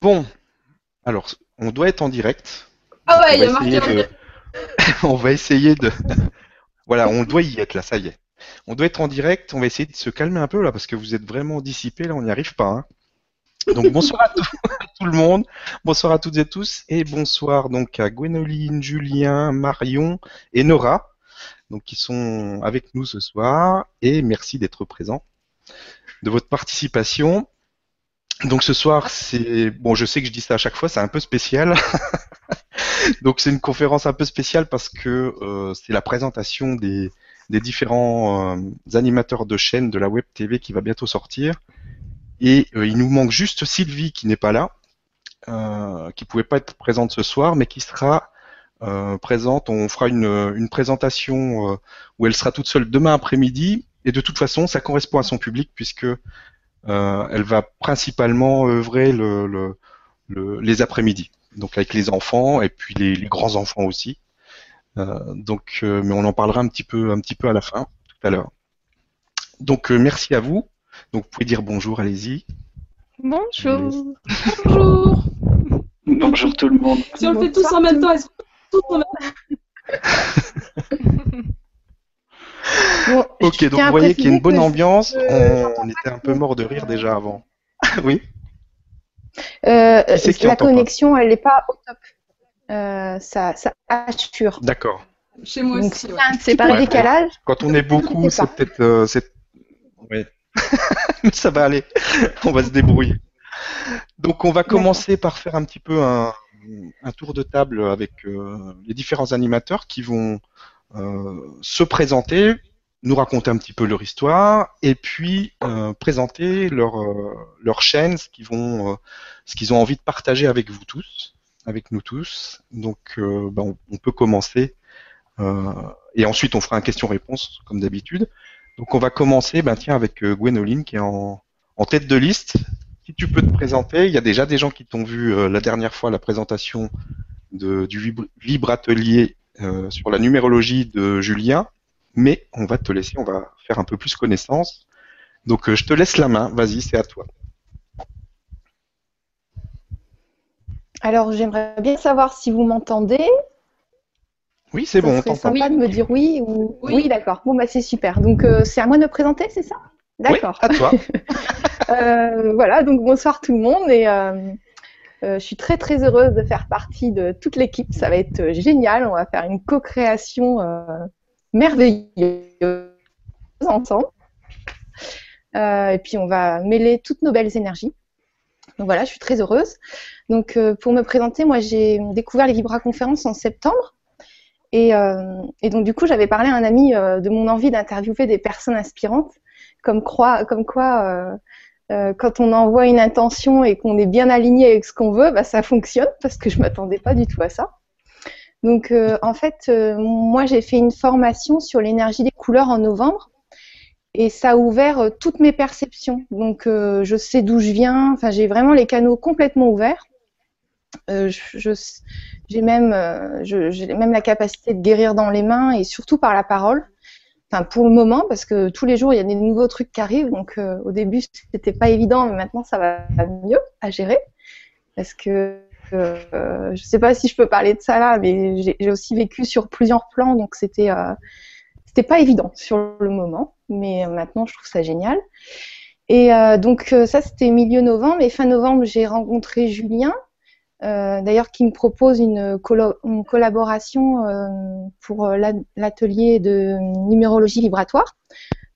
Bon, alors, on doit être en direct. Ah ouais, on il y va a marqué essayer en de- on va essayer de. voilà, on doit y être là, ça y est. On doit être en direct. On va essayer de se calmer un peu là parce que vous êtes vraiment dissipés là, on n'y arrive pas. hein. Donc bonsoir à tout, à tout le monde, bonsoir à toutes et tous et bonsoir donc à Gwénoline, Julien, Marion et Nora, donc qui sont avec nous ce soir et merci d'être présents, de votre participation. Donc ce soir c'est bon, je sais que je dis ça à chaque fois, c'est un peu spécial. Donc c'est une conférence un peu spéciale parce que euh, c'est la présentation des, des différents euh, animateurs de chaîne de la web TV qui va bientôt sortir. Et euh, il nous manque juste Sylvie qui n'est pas là, qui pouvait pas être présente ce soir, mais qui sera présente. On fera une, une présentation où elle sera toute seule demain après-midi. Et de toute façon, ça correspond à son public puisque elle va principalement œuvrer le, le- le- les après-midi donc avec les enfants et puis les, les grands enfants aussi. Euh, donc, euh, mais on en parlera un petit peu, un petit peu à la fin, tout à l'heure. Donc, euh, merci à vous. Donc, vous pouvez dire bonjour, allez-y. Bonjour. Bonjour. Bonjour tout le monde. Si on le fait tous en même temps, est-ce qu'on tous en même Bon, Ok, donc vous voyez qu'il y a une bonne ambiance. je- On, on était un peu mort de rire déjà avant. oui. Euh, Qui c'est la connexion, elle n'est pas au top. Euh, ça, ça assure. D'accord. Chez moi Donc, aussi. y ouais. peu Ouais. décalage, Quand on est beaucoup, c'est peut-être, euh, c'est, ouais. Mais ça va aller. On va se débrouiller. Donc, on va commencer par faire un petit peu un, un tour de table avec euh, les différents animateurs qui vont euh, se présenter, nous raconter un petit peu leur histoire et puis euh, présenter leur euh, leur chaîne, ce qu'ils vont, euh, ce qu'ils ont envie de partager avec vous tous, avec nous tous. Donc, euh, ben, on, peut commencer. euh, et ensuite, on fera un question-réponse, comme d'habitude. Donc, on va commencer, ben, tiens, avec euh, Gwénoline, qui est en, en tête de liste. Si tu peux te présenter, il y a déjà des gens qui t'ont vu euh, la dernière fois la présentation de, du Vib- Libre Atelier euh, sur la numérologie de Julien, mais on va te laisser, on va faire un peu plus connaissance. Donc, euh, je te laisse la main, vas-y, c'est à toi. alors j'aimerais bien savoir si vous m'entendez. Oui, c'est bon, on serait t'entend. sympa de me dire oui ou Oui. oui, d'accord. Bon bah c'est super. Donc euh, c'est à moi de me présenter, c'est ça? D'accord. Oui, à toi. Euh, voilà, donc bonsoir tout le monde et je suis très très heureuse de faire partie de toute l'équipe. Ça va être euh, génial. On va faire une co-création euh, merveilleuse ensemble. Euh, et puis on va mêler toutes nos belles énergies. Donc voilà, je suis très heureuse. Donc euh, pour me présenter, moi j'ai découvert les Vibra conférences en septembre. Et, euh, donc du coup, j'avais parlé à un ami euh, de mon envie d'interviewer des personnes inspirantes, comme quoi euh, quand on envoie une intention et qu'on est bien aligné avec ce qu'on veut, bah, ça fonctionne parce que je m'attendais pas du tout à ça. Donc euh, en fait, euh, moi j'ai fait une formation sur l'énergie des couleurs en novembre et ça a ouvert toutes mes perceptions. Donc je sais d'où je viens, enfin j'ai vraiment les canaux complètement ouverts. J'ai même la capacité de guérir dans les mains et surtout par la parole. Enfin, pour le moment, parce que tous les jours, il y a des nouveaux trucs qui arrivent. Donc, euh, au début, c'était pas évident, mais maintenant, ça va mieux à gérer. Parce que euh, je sais pas si je peux parler de ça là, mais j'ai aussi vécu sur plusieurs plans, donc c'était euh, c'était pas évident sur le moment. Mais euh, maintenant, je trouve ça génial. Et euh, donc, euh, ça, c'était milieu novembre. Et fin novembre, j'ai rencontré Julien, d'ailleurs, qui me propose une, collaboration euh, pour euh, la- l'atelier de numérologie vibratoire.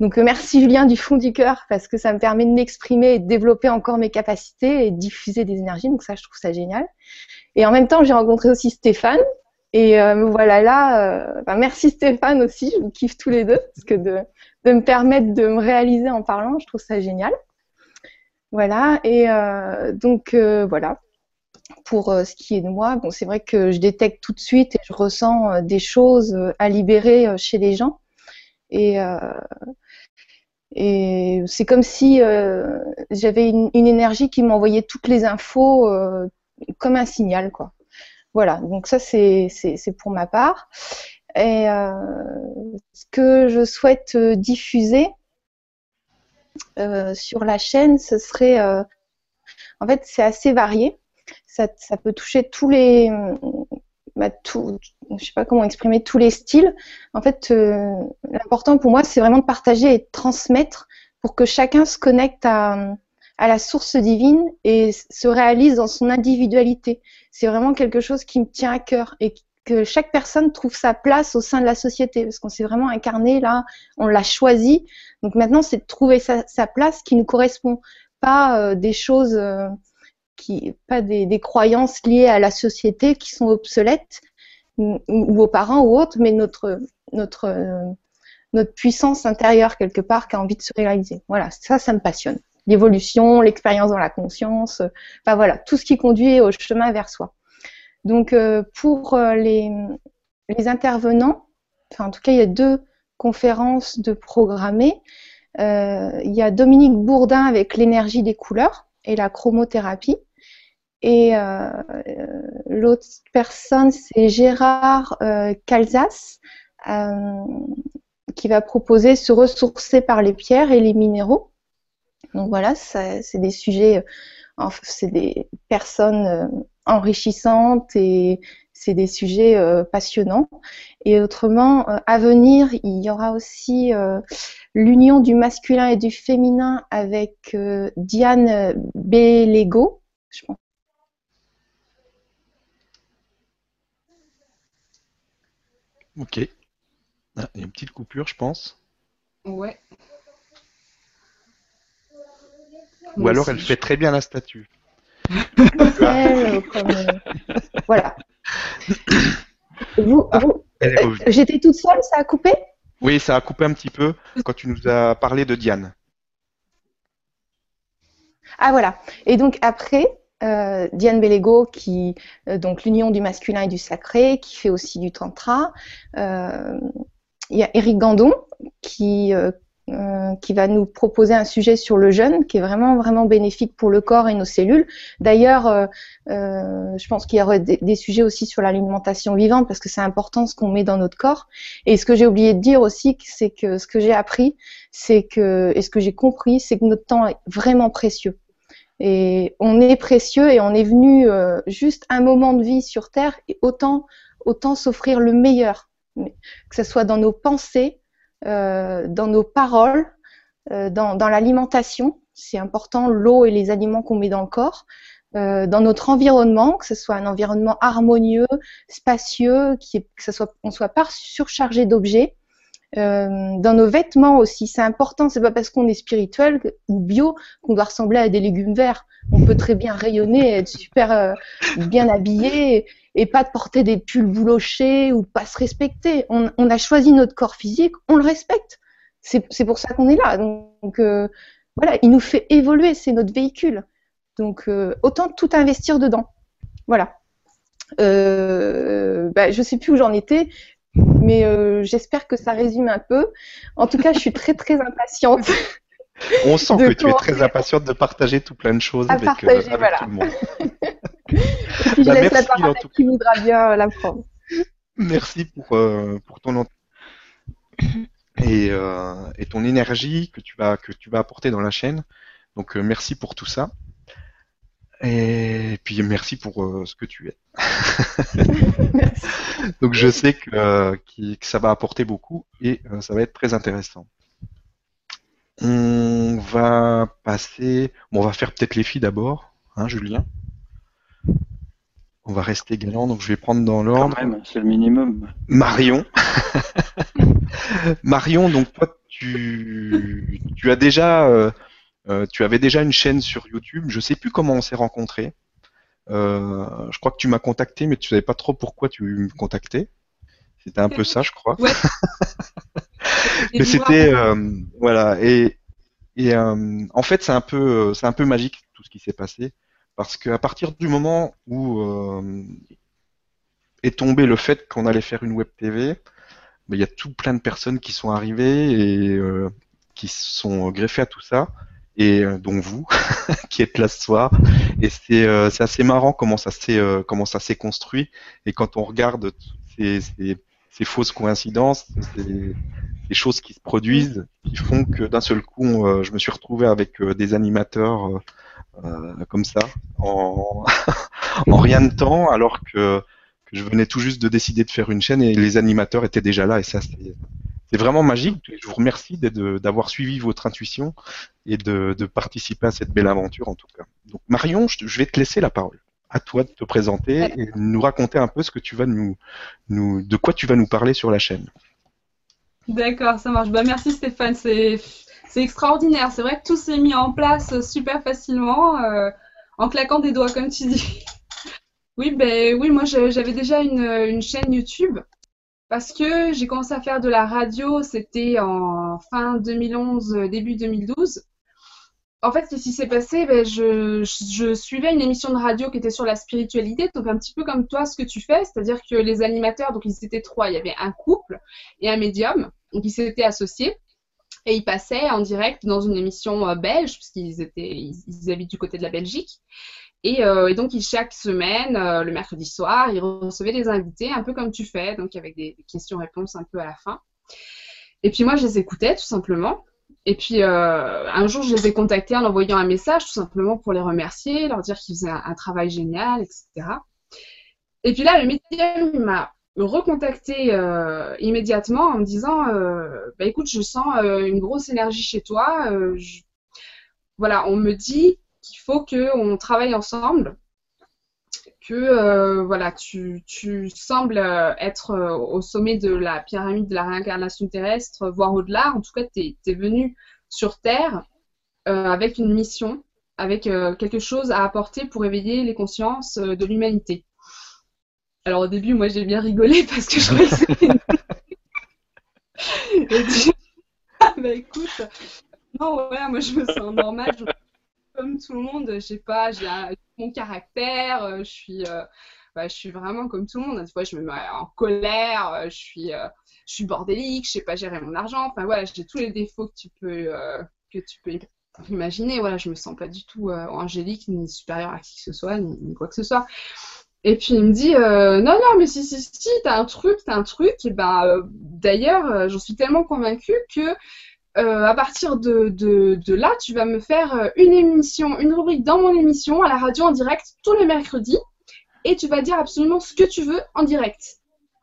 Donc, euh, merci Julien du fond du cœur parce que ça me permet de m'exprimer et de développer encore mes capacités et diffuser des énergies. Donc, ça, je trouve ça génial. Et en même temps, j'ai rencontré aussi Stéphane. Et euh, voilà là. euh, merci Stéphane aussi, je vous kiffe tous les deux parce que de, me permettre de me réaliser en parlant, je trouve ça génial. Voilà. Et euh, donc euh, voilà pour euh, ce qui est de moi, bon, c'est vrai que je détecte tout de suite et je ressens euh, des choses euh, à libérer chez les gens. Et, euh, et c'est comme si euh, j'avais une, énergie qui m'envoyait toutes les infos euh, comme un signal, quoi. Voilà, donc ça c'est pour ma part. Et ce que je souhaite diffuser sur la chaîne, ce serait, en fait, c'est assez varié. Ça, peut toucher tous les, bah, tout, sais pas comment exprimer tous les styles. En fait, euh, l'important pour moi, c'est vraiment de partager et de transmettre pour que chacun se connecte à, la source divine et se réalise dans son individualité. C'est vraiment quelque chose qui me tient à cœur et que chaque personne trouve sa place au sein de la société parce qu'on s'est vraiment incarné là, on l'a choisi. Donc maintenant, c'est de trouver sa, sa, place qui nous correspond, pas euh, des choses. Euh, pas des, croyances liées à la société qui sont obsolètes ou, aux parents ou autres, mais euh, notre puissance intérieure quelque part qui a envie de se réaliser. Voilà, ça, ça me passionne. L'évolution, l'expérience dans la conscience, euh, enfin voilà, tout ce qui conduit au chemin vers soi. Donc euh, pour les, intervenants, enfin en tout cas il y a deux conférences de programmées. Il y a Dominique Bourdin avec l'énergie des couleurs et la chromothérapie. Et euh, l'autre personne, c'est Gérard euh, Calzas, euh, qui va proposer se ressourcer par les pierres et les minéraux. Donc voilà, c'est des sujets, c'est des personnes enrichissantes et c'est des sujets passionnants. Et autrement, à venir, il y aura aussi l'union du masculin et du féminin avec Diane Bellego, je pense Ok. Ah, il y a une petite coupure, je pense. Ouais. Ou alors elle fait très bien la statue. voilà. Vous, Ah, vous- euh. J'étais toute seule, ça a coupé? Oui, ça a coupé un petit peu quand tu nous as parlé de Diane. Ah voilà. Et donc après, euh, Diane Bellego, qui euh, donc l'union du masculin et du sacré, qui fait aussi du tantra. Euh, Il y a Eric Gandon qui euh, qui va nous proposer un sujet sur le jeûne qui est vraiment vraiment bénéfique pour le corps et nos cellules. D'ailleurs, euh, euh, je pense qu'il y aurait des, sujets aussi sur l'alimentation vivante parce que c'est important ce qu'on met dans notre corps. Et ce que j'ai oublié de dire aussi, c'est que ce que j'ai appris, c'est que et ce que j'ai compris, c'est que notre temps est vraiment précieux. Et on est précieux et on est venu euh, juste un moment de vie sur Terre et autant, autant s'offrir le meilleur, que ce soit dans nos pensées, dans nos paroles, euh, dans, l'alimentation, c'est important, l'eau et les aliments qu'on met dans le corps, euh, dans notre environnement, que ce soit un environnement harmonieux, spacieux, qui que ce soit, on soit pas surchargé d'objets. Euh, dans nos vêtements aussi, c'est important. C'est pas parce qu'on est spirituel ou bio qu'on doit ressembler à des légumes verts. On peut très bien rayonner, être super euh, bien habillé et, pas porter des pulls boulochés ou pas se respecter. On, a choisi notre corps physique, on le respecte. C'est pour ça qu'on est là. Donc euh, voilà, il nous fait évoluer, c'est notre véhicule. Donc autant tout investir dedans. Voilà. Euh, bah, je sais plus où j'en étais, mais euh, j'espère que ça résume un peu. En tout cas, je suis très très impatiente. On sent que tu es très impatiente de partager tout plein de choses À avec, euh, partager, avec voilà. tout le monde. Et puis je Bah, laisse la merci, parole à qui voudra bien euh, la prendre. Merci pour, euh, pour ton ent- et, euh, et ton énergie que tu vas que tu vas apporter dans la chaîne. Donc euh, merci pour tout ça. Et puis merci pour euh, ce que tu es. Merci. Donc je sais que, euh, qui- que ça va apporter beaucoup et euh, ça va être très intéressant. On va passer. Bon, on va faire peut-être les filles d'abord, hein, Julien. On va rester galant, donc je vais prendre dans Quand l'ordre. même, c'est le minimum. Marion. Marion, donc toi, tu, tu as déjà, euh, tu avais déjà une chaîne sur YouTube. Je sais plus comment on s'est rencontrés. Euh, je crois que tu m'as contacté, mais tu savais pas trop pourquoi tu me contactais. C'était un peu ça, je crois. Ouais. Mais c'était euh, voilà et, et en fait c'est un peu c'est un peu magique tout ce qui s'est passé parce qu'à partir du moment où est tombé le fait qu'on allait faire une web TV, ben, il y a tout plein de personnes qui sont arrivées et qui se sont greffées à tout ça et euh, dont vous qui êtes là ce soir et c'est euh, assez marrant comment ça s'est euh, comment ça s'est construit et quand on regarde toutes ces, ces, ces fausses coïncidences ces, des choses qui se produisent qui font que d'un seul coup euh, je me suis retrouvé avec des animateurs euh, comme ça en, en rien de temps, alors que, que je venais tout juste de décider de faire une chaîne et les animateurs étaient déjà là. Et ça, c'est vraiment magique. Je vous remercie d'avoir suivi votre intuition et de, de participer à cette belle aventure en tout cas. Donc Marion, je, vais te laisser la parole. À toi de te présenter et de nous raconter un peu ce que tu vas nous, nous, de quoi tu vas nous parler sur la chaîne. D'accord, ça marche. Bah, merci Stéphane, c'est extraordinaire. C'est vrai que tout s'est mis en place super facilement, euh, en claquant des doigts, comme tu dis. Oui, ben oui, moi j'avais déjà une, une chaîne YouTube parce que j'ai commencé à faire de la radio, c'était en fin 2011, euh, début 2012. En fait, qu'est-ce qui s'est passé? Ben, je, suivais une émission de radio qui était sur la spiritualité, donc un petit peu comme toi, ce que tu fais, c'est-à-dire que les animateurs, donc ils étaient trois, il y avait un couple et un médium, donc ils s'étaient associés et ils passaient en direct dans une émission euh, belge, puisqu'ils étaient, ils habitent du côté de la Belgique. Et, euh, et donc, chaque semaine, euh, le mercredi soir, ils recevaient des invités, un peu comme tu fais, donc avec des, questions-réponses un peu à la fin. Et puis moi, je les écoutais tout simplement. Et puis euh, un jour, je les ai contactés en envoyant un message, tout simplement pour les remercier, leur dire qu'ils faisaient un, travail génial, etc. Et puis là, le médium, il m'a recontacté immédiatement en me disant bah écoute, je sens une grosse énergie chez toi. Voilà, on me dit qu'il faut qu'on travaille ensemble, que euh, voilà, tu, tu sembles euh, être euh, au sommet de la pyramide de la réincarnation terrestre, voire au-delà. En tout cas, tu es, venu sur Terre avec une mission, avec quelque chose à apporter pour éveiller les consciences de l'humanité. Alors au début, moi j'ai bien rigolé parce que je trouvais que c'était ah, bah écoute, non, ouais, moi je me sens normale, je- comme tout le monde, je sais pas, j'ai mon caractère, euh, je suis, euh, bah, je suis vraiment comme tout le monde. Des fois, je me mets en colère, euh, je suis, je suis bordélique, je sais pas gérer mon argent. Enfin voilà, j'ai tous les défauts que tu peux, que tu peux imaginer. Voilà, je me sens pas du tout angélique ni supérieure à qui que ce soit, ni, quoi que ce soit. Et puis il me dit non non mais si si si t'as un truc t'as un truc et ben d'ailleurs j'en suis tellement convaincue que euh, à partir de, de, de là tu vas me faire euh, une émission une rubrique dans mon émission à la radio en direct tous les mercredis et tu vas dire absolument ce que tu veux en direct.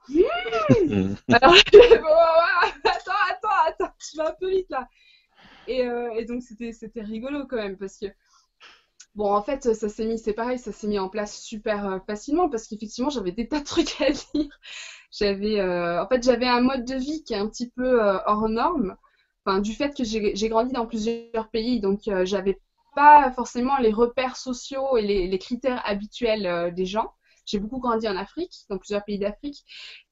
Mm. Alors attends attends attends tu vas un peu vite là. Et, euh, et donc c'était rigolo quand même parce que Bon, en fait, ça s'est mis, c'est pareil, ça s'est mis en place super facilement parce qu'effectivement, j'avais des tas de trucs à dire. J'avais, euh, en fait, j'avais un mode de vie qui est un petit peu hors norme. Du fait que j'ai grandi dans plusieurs pays, donc euh, j'avais pas forcément les repères sociaux et les, critères habituels euh, des gens. J'ai beaucoup grandi en Afrique, dans plusieurs pays d'Afrique.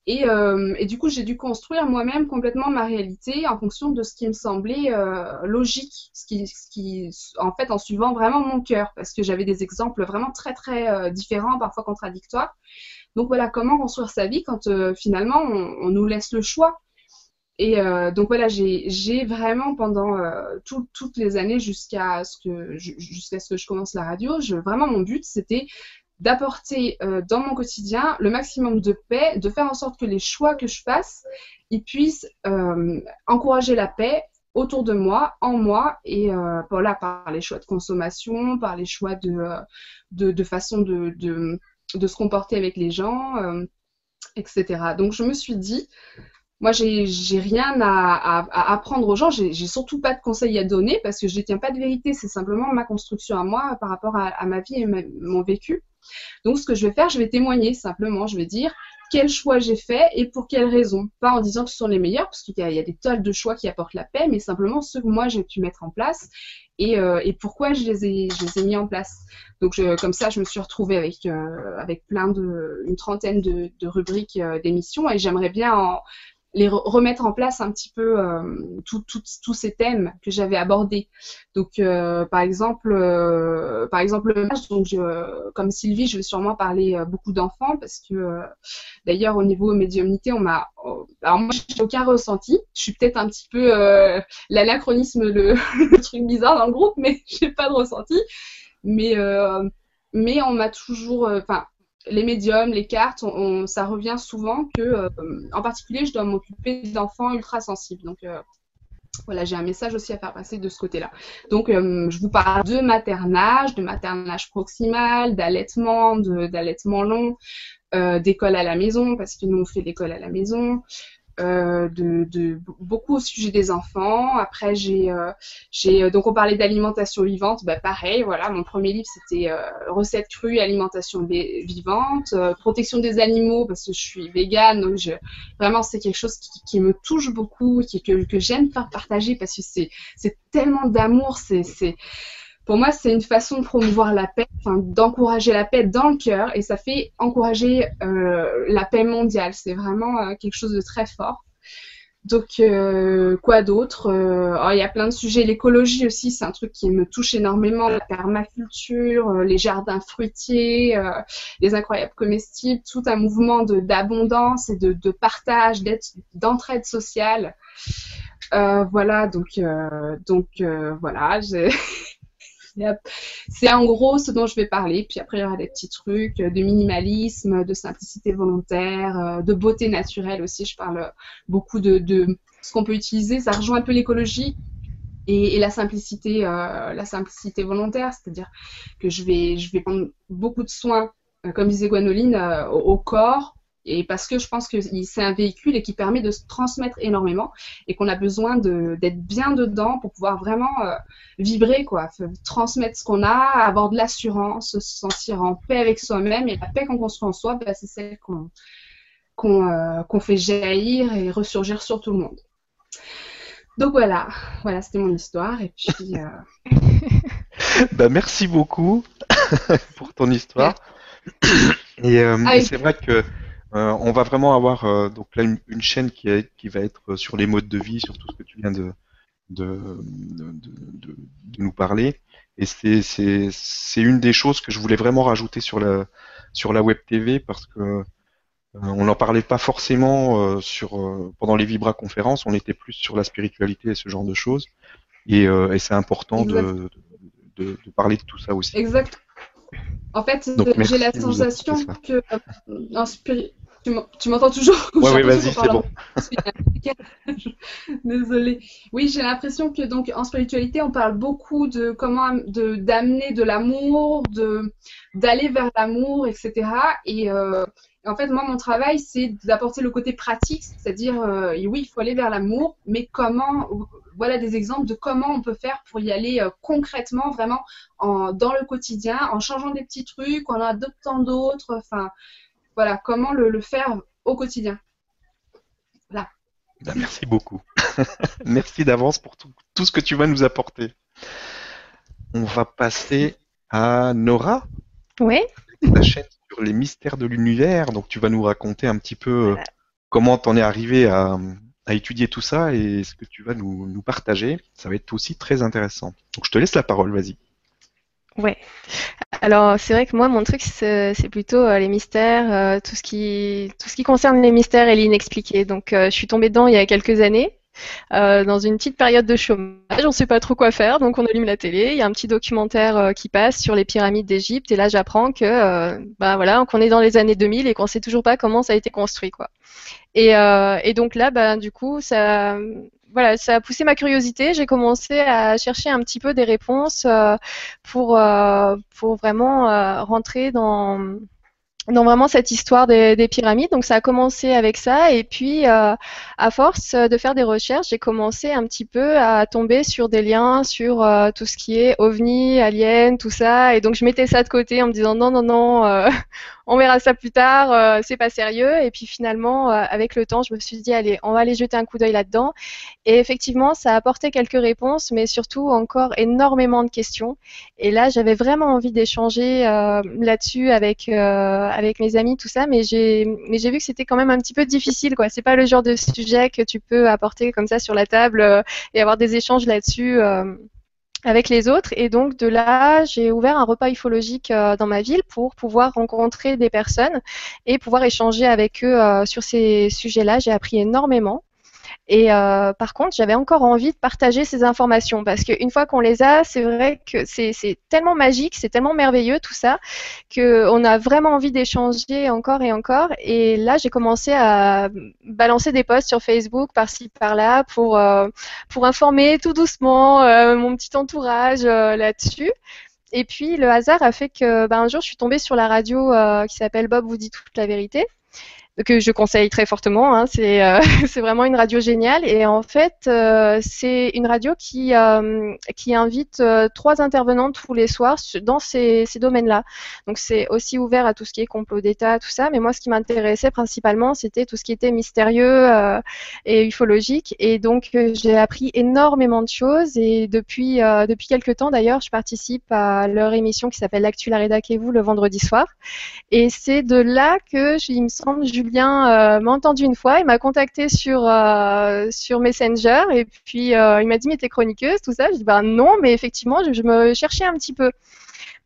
Et, euh, et du coup, j'ai dû construire moi-même complètement ma réalité en fonction de ce qui me semblait euh, logique, ce qui, en fait, en suivant vraiment mon cœur, parce que j'avais des exemples vraiment très très différents, parfois contradictoires. Donc voilà, comment construire sa vie quand finalement on nous laisse le choix. Et euh, donc voilà, j'ai vraiment pendant euh, tout- toutes les années jusqu'à ce que ce que je commence la radio, vraiment mon but c'était d'apporter euh, dans mon quotidien le maximum de paix, de faire en sorte que les choix que je fasse, ils puissent encourager la paix autour de moi, en moi, et voilà, par les choix de consommation, par les choix de, de, façon de, de, se comporter avec les gens, etc. Donc je me suis dit, moi j'ai rien à, apprendre aux gens, j'ai surtout pas de conseils à donner parce que je détiens pas de vérité, c'est simplement ma construction à moi par rapport à, ma vie et mon vécu. Donc ce que je vais faire, je vais témoigner simplement, je vais dire quel choix j'ai fait et pour quelles raisons. Pas en disant que ce sont les meilleurs, parce qu'il y, a- des tonnes de choix qui apportent la paix, mais simplement ceux que moi j'ai pu mettre en place et, euh, pourquoi je les, ai, mis en place. Donc comme ça, je me suis retrouvée avec, euh, plein de, une trentaine de, de rubriques euh, d'émissions et j'aimerais bien en- les re- remettre en place un petit peu euh, tous ces thèmes que j'avais abordés. Donc, euh, par exemple, euh, par exemple, donc comme Sylvie, je vais sûrement parler euh, beaucoup d'enfants parce que, d'ailleurs, au niveau médiumnité, on m'a, alors moi, j'ai aucun ressenti. Je suis peut-être un petit peu l'anachronisme, le, le truc bizarre dans le groupe, mais j'ai pas de ressenti. Mais, mais on m'a toujours, enfin, les médiums, les cartes, ça revient souvent que, euh, en particulier, je dois m'occuper d'enfants ultra sensibles. Donc, euh, voilà, j'ai un message aussi à faire passer de ce côté-là. Donc, euh, je vous parle de maternage, de maternage proximal, d'allaitement, d'allaitement long, d'école à la maison, parce que nous, on fait l'école à la maison, euh, de, de, beaucoup au sujet des enfants. Après, j'ai, euh, j'ai euh, donc on parlait d'alimentation vivante. Bah, pareil, voilà, mon premier livre c'était euh, recettes crues, alimentation vivante, protection des animaux parce que je suis végane, donc je, vraiment c'est quelque chose qui, qui, me touche beaucoup, qui, que, que j'aime faire partager parce que c'est, c'est tellement d'amour, c'est, c'est pour moi, c'est une façon de promouvoir la paix, d'encourager la paix dans le cœur, et ça fait encourager euh, la paix mondiale. C'est vraiment euh, quelque chose de très fort. Donc, euh, quoi d'autre oh, Il y a plein de sujets. L'écologie aussi, c'est un truc qui me touche énormément. La permaculture, les jardins fruitiers, les incroyables comestibles, tout un mouvement d'abondance et de, de partage, d'entraide sociale. voilà, donc, donc voilà. C'est en gros ce dont je vais parler. Puis après, il y aura des petits trucs de minimalisme, de simplicité volontaire, euh, de beauté naturelle aussi. Je parle beaucoup de, ce qu'on peut utiliser. Ça rejoint un peu l'écologie. Et, la simplicité, euh, la simplicité volontaire, c'est-à-dire que je vais, prendre beaucoup de soins, euh, comme disait Gwanoline, au corps, et parce que je pense que c'est un véhicule et qui permet de se transmettre énormément et qu'on a besoin d'être bien dedans pour pouvoir vraiment euh, vibrer, quoi, transmettre ce qu'on a, avoir de l'assurance, se sentir en paix avec soi-même. Et la paix qu'on construit en soi, bah, c'est celle euh, qu'on fait jaillir et ressurgir sur tout le monde. Donc voilà, voilà, c'était mon histoire. Et puis. Euh, bah, merci beaucoup pour ton histoire. Et ah c'est vrai que on va vraiment avoir euh, donc là une, chaîne qui, qui, va être sur les modes de vie, sur tout ce que tu viens de, de, nous parler. Et c'est une des choses que je voulais vraiment rajouter sur la, sur la web TV parce que euh, on n'en parlait pas forcément sur, pendant les Vibra conférences, on était plus sur la spiritualité et ce genre de choses. Et, c'est important de, de, parler de tout ça aussi. Exact. En fait, j'ai la sensation que tu m'entends toujours Oui, oui, vas-y, c'est bon. Désolée. Oui, j'ai l'impression que donc en spiritualité, on parle beaucoup de comment de d'amener de l'amour, de d'aller vers l'amour, etc. Et euh, en fait, moi, mon travail, c'est d'apporter le côté pratique, c'est-à-dire, euh, oui, il faut aller vers l'amour, mais comment, voilà des exemples de comment on peut faire pour y aller euh, concrètement, vraiment en, dans le quotidien, en changeant des petits trucs, en adoptant d'autres, enfin, voilà, comment le, faire au quotidien. Voilà. Ben, merci beaucoup. merci d'avance pour tout, ce que tu vas nous apporter. On va passer à Nora. Oui. Ta chaîne sur les mystères de l'univers. Donc tu vas nous raconter un petit peu euh, comment tu en es arrivé à, étudier tout ça et ce que tu vas nous, nous partager. Ça va être aussi très intéressant. Donc je te laisse la parole, vas-y. Ouais. Alors c'est vrai que moi mon truc c'est plutôt euh, les mystères, euh, tout ce qui tout ce qui concerne les mystères et l'inexpliqué. Donc euh, je suis tombée dedans il y a quelques années. dans une petite période de chômage, on sait pas trop quoi faire, donc on allume la télé. Il y a un petit documentaire qui passe sur les pyramides d'Égypte, et là j'apprends que, bah voilà, qu'on est dans les années 2000 et qu'on sait toujours pas comment ça a été construit, quoi. Et, et donc là, bah, du coup, ça, voilà, ça a poussé ma curiosité. J'ai commencé à chercher un petit peu des réponses euh, pour, euh, pour vraiment euh, rentrer dans, vraiment cette histoire des, des, pyramides. Donc ça a commencé avec ça et puis à force de faire des recherches, j'ai commencé un petit peu à tomber sur des liens sur tout ce qui est ovni, alien, tout ça. Et donc je mettais ça de côté en me disant non non non, on verra ça plus tard, euh, c'est pas sérieux. Et puis finalement, euh, avec le temps, je me suis dit, allez, on va aller jeter un coup d'œil là-dedans. Et effectivement, ça a apporté quelques réponses, mais surtout encore énormément de questions. Et là, j'avais vraiment envie d'échanger euh, là-dessus avec avec mes amis, tout ça, mais j'ai mais j'ai vu que c'était quand même un petit peu difficile, quoi. C'est pas le genre de sujet que tu peux apporter comme ça sur la table et avoir des échanges là-dessus avec les autres. Et donc de là, j'ai ouvert un repas ufologique euh, dans ma ville pour pouvoir rencontrer des personnes et pouvoir échanger avec eux euh, sur ces sujets-là. J'ai appris énormément. Et euh, par contre, j'avais encore envie de partager ces informations parce qu'une fois qu'on les a, c'est vrai que c'est tellement magique, c'est tellement merveilleux tout ça, qu'on a vraiment envie d'échanger encore et encore. Et là, j'ai commencé à balancer des posts sur Facebook par-ci par-là pour, euh, pour informer tout doucement euh, mon petit entourage là-dessus. Et puis le hasard a fait que ben, un jour je suis tombée sur la radio qui s'appelle Bob vous dit toute la vérité que je conseille très fortement. Hein, c'est euh, vraiment une radio géniale et en fait euh, c'est une radio qui euh, qui invite trois intervenants tous les soirs dans ces, ces domaines-là. Donc c'est aussi ouvert à tout ce qui est complot d'État, tout ça. Mais moi ce qui m'intéressait principalement c'était tout ce qui était mystérieux et ufologique et donc j'ai appris énormément de choses et depuis depuis quelques temps d'ailleurs je participe à leur émission qui s'appelle L'actu la rédac vous le vendredi soir et c'est de là que il me semble Euh, m'a entendu une fois, il m'a contacté sur euh, sur Messenger et puis euh, il m'a dit mais t'es chroniqueuse tout ça. Je dis bah non mais effectivement je, me cherchais un petit peu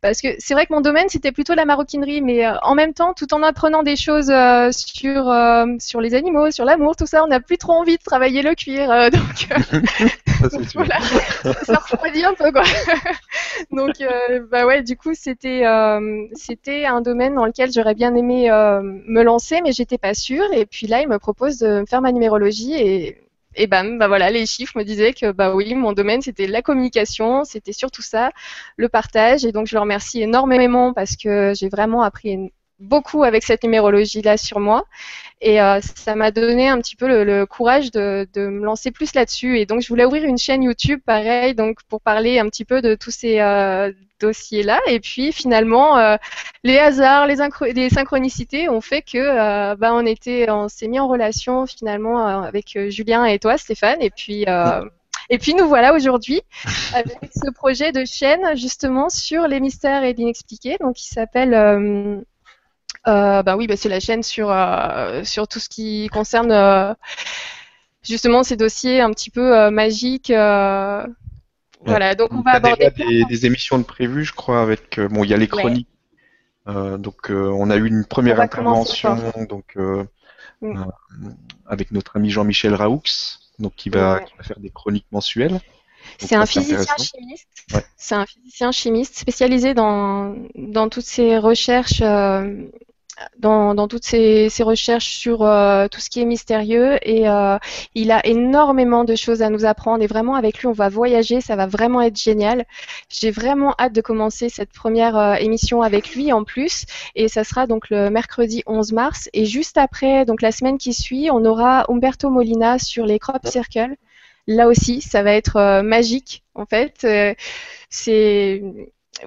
parce que c'est vrai que mon domaine c'était plutôt la maroquinerie, mais en même temps, tout en apprenant des choses sur sur les animaux, sur l'amour, tout ça, on n'a plus trop envie de travailler le cuir, donc ça, voilà, ça refroidit un peu quoi. donc bah ouais, du coup c'était c'était un domaine dans lequel j'aurais bien aimé me lancer, mais j'étais pas sûre. Et puis là, il me propose de faire ma numérologie et et bam, bah voilà, les chiffres me disaient que bah oui, mon domaine c'était la communication, c'était surtout ça, le partage. Et donc je le remercie énormément parce que j'ai vraiment appris beaucoup avec cette numérologie là sur moi et euh, ça m'a donné un petit peu le, courage de, de, me lancer plus là-dessus et donc je voulais ouvrir une chaîne YouTube pareil donc pour parler un petit peu de tous ces euh, dossiers-là. Et puis finalement, euh, les hasards, les, les, synchronicités ont fait que bah, on était, on s'est mis en relation finalement avec Julien et toi, Stéphane. Et puis et puis nous voilà aujourd'hui avec ce projet de chaîne justement sur les mystères et l'inexpliqué, donc qui s'appelle bah oui, bah c'est la chaîne sur sur tout ce qui concerne justement ces dossiers un petit peu magiques voilà, donc on va aborder des, des, émissions de prévues, je crois, avec euh, bon, il y a les chroniques. Euh, donc euh, on a eu une première intervention donc mm. avec notre ami Jean-Michel Raoux, donc qui va, qui va, faire des chroniques mensuelles. C'est un physicien chimiste. C'est un physicien chimiste spécialisé dans, dans toutes ces recherches dans, toutes ses, recherches sur euh, tout ce qui est mystérieux et euh, il a énormément de choses à nous apprendre et vraiment avec lui on va voyager, ça va vraiment être génial. J'ai vraiment hâte de commencer cette première euh, émission avec lui en plus et ça sera donc le mercredi 11 mars et juste après donc la semaine qui suit on aura Umberto Molina sur les crop circles. Là aussi ça va être magique en fait. c'est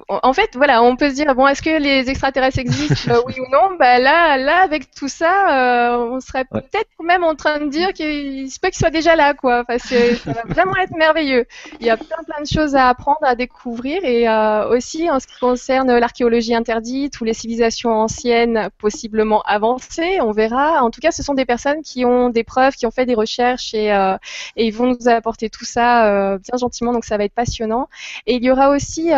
en fait, voilà, on peut se dire bon, est-ce que les extraterrestres existent, euh, oui ou non Bah là, là, avec tout ça, euh, on serait peut-être même en train de dire qu'il se peut qu'ils soient déjà là, quoi. Parce que ça va vraiment être merveilleux. Il y a plein, plein de choses à apprendre, à découvrir, et euh, aussi en ce qui concerne l'archéologie interdite ou les civilisations anciennes possiblement avancées, on verra. En tout cas, ce sont des personnes qui ont des preuves, qui ont fait des recherches, et, et ils vont nous apporter tout ça bien gentiment. Donc ça va être passionnant. Et il y aura aussi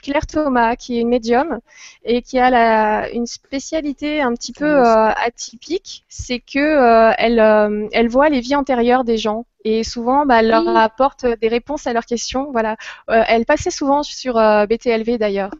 Claire Thomas, qui est une médium et qui a la, une spécialité un petit peu euh, atypique, c'est que euh, elle, euh, elle voit les vies antérieures des gens. Et souvent bah, elle leur apporte des réponses à leurs questions. Voilà, elle passait souvent sur BTLV d'ailleurs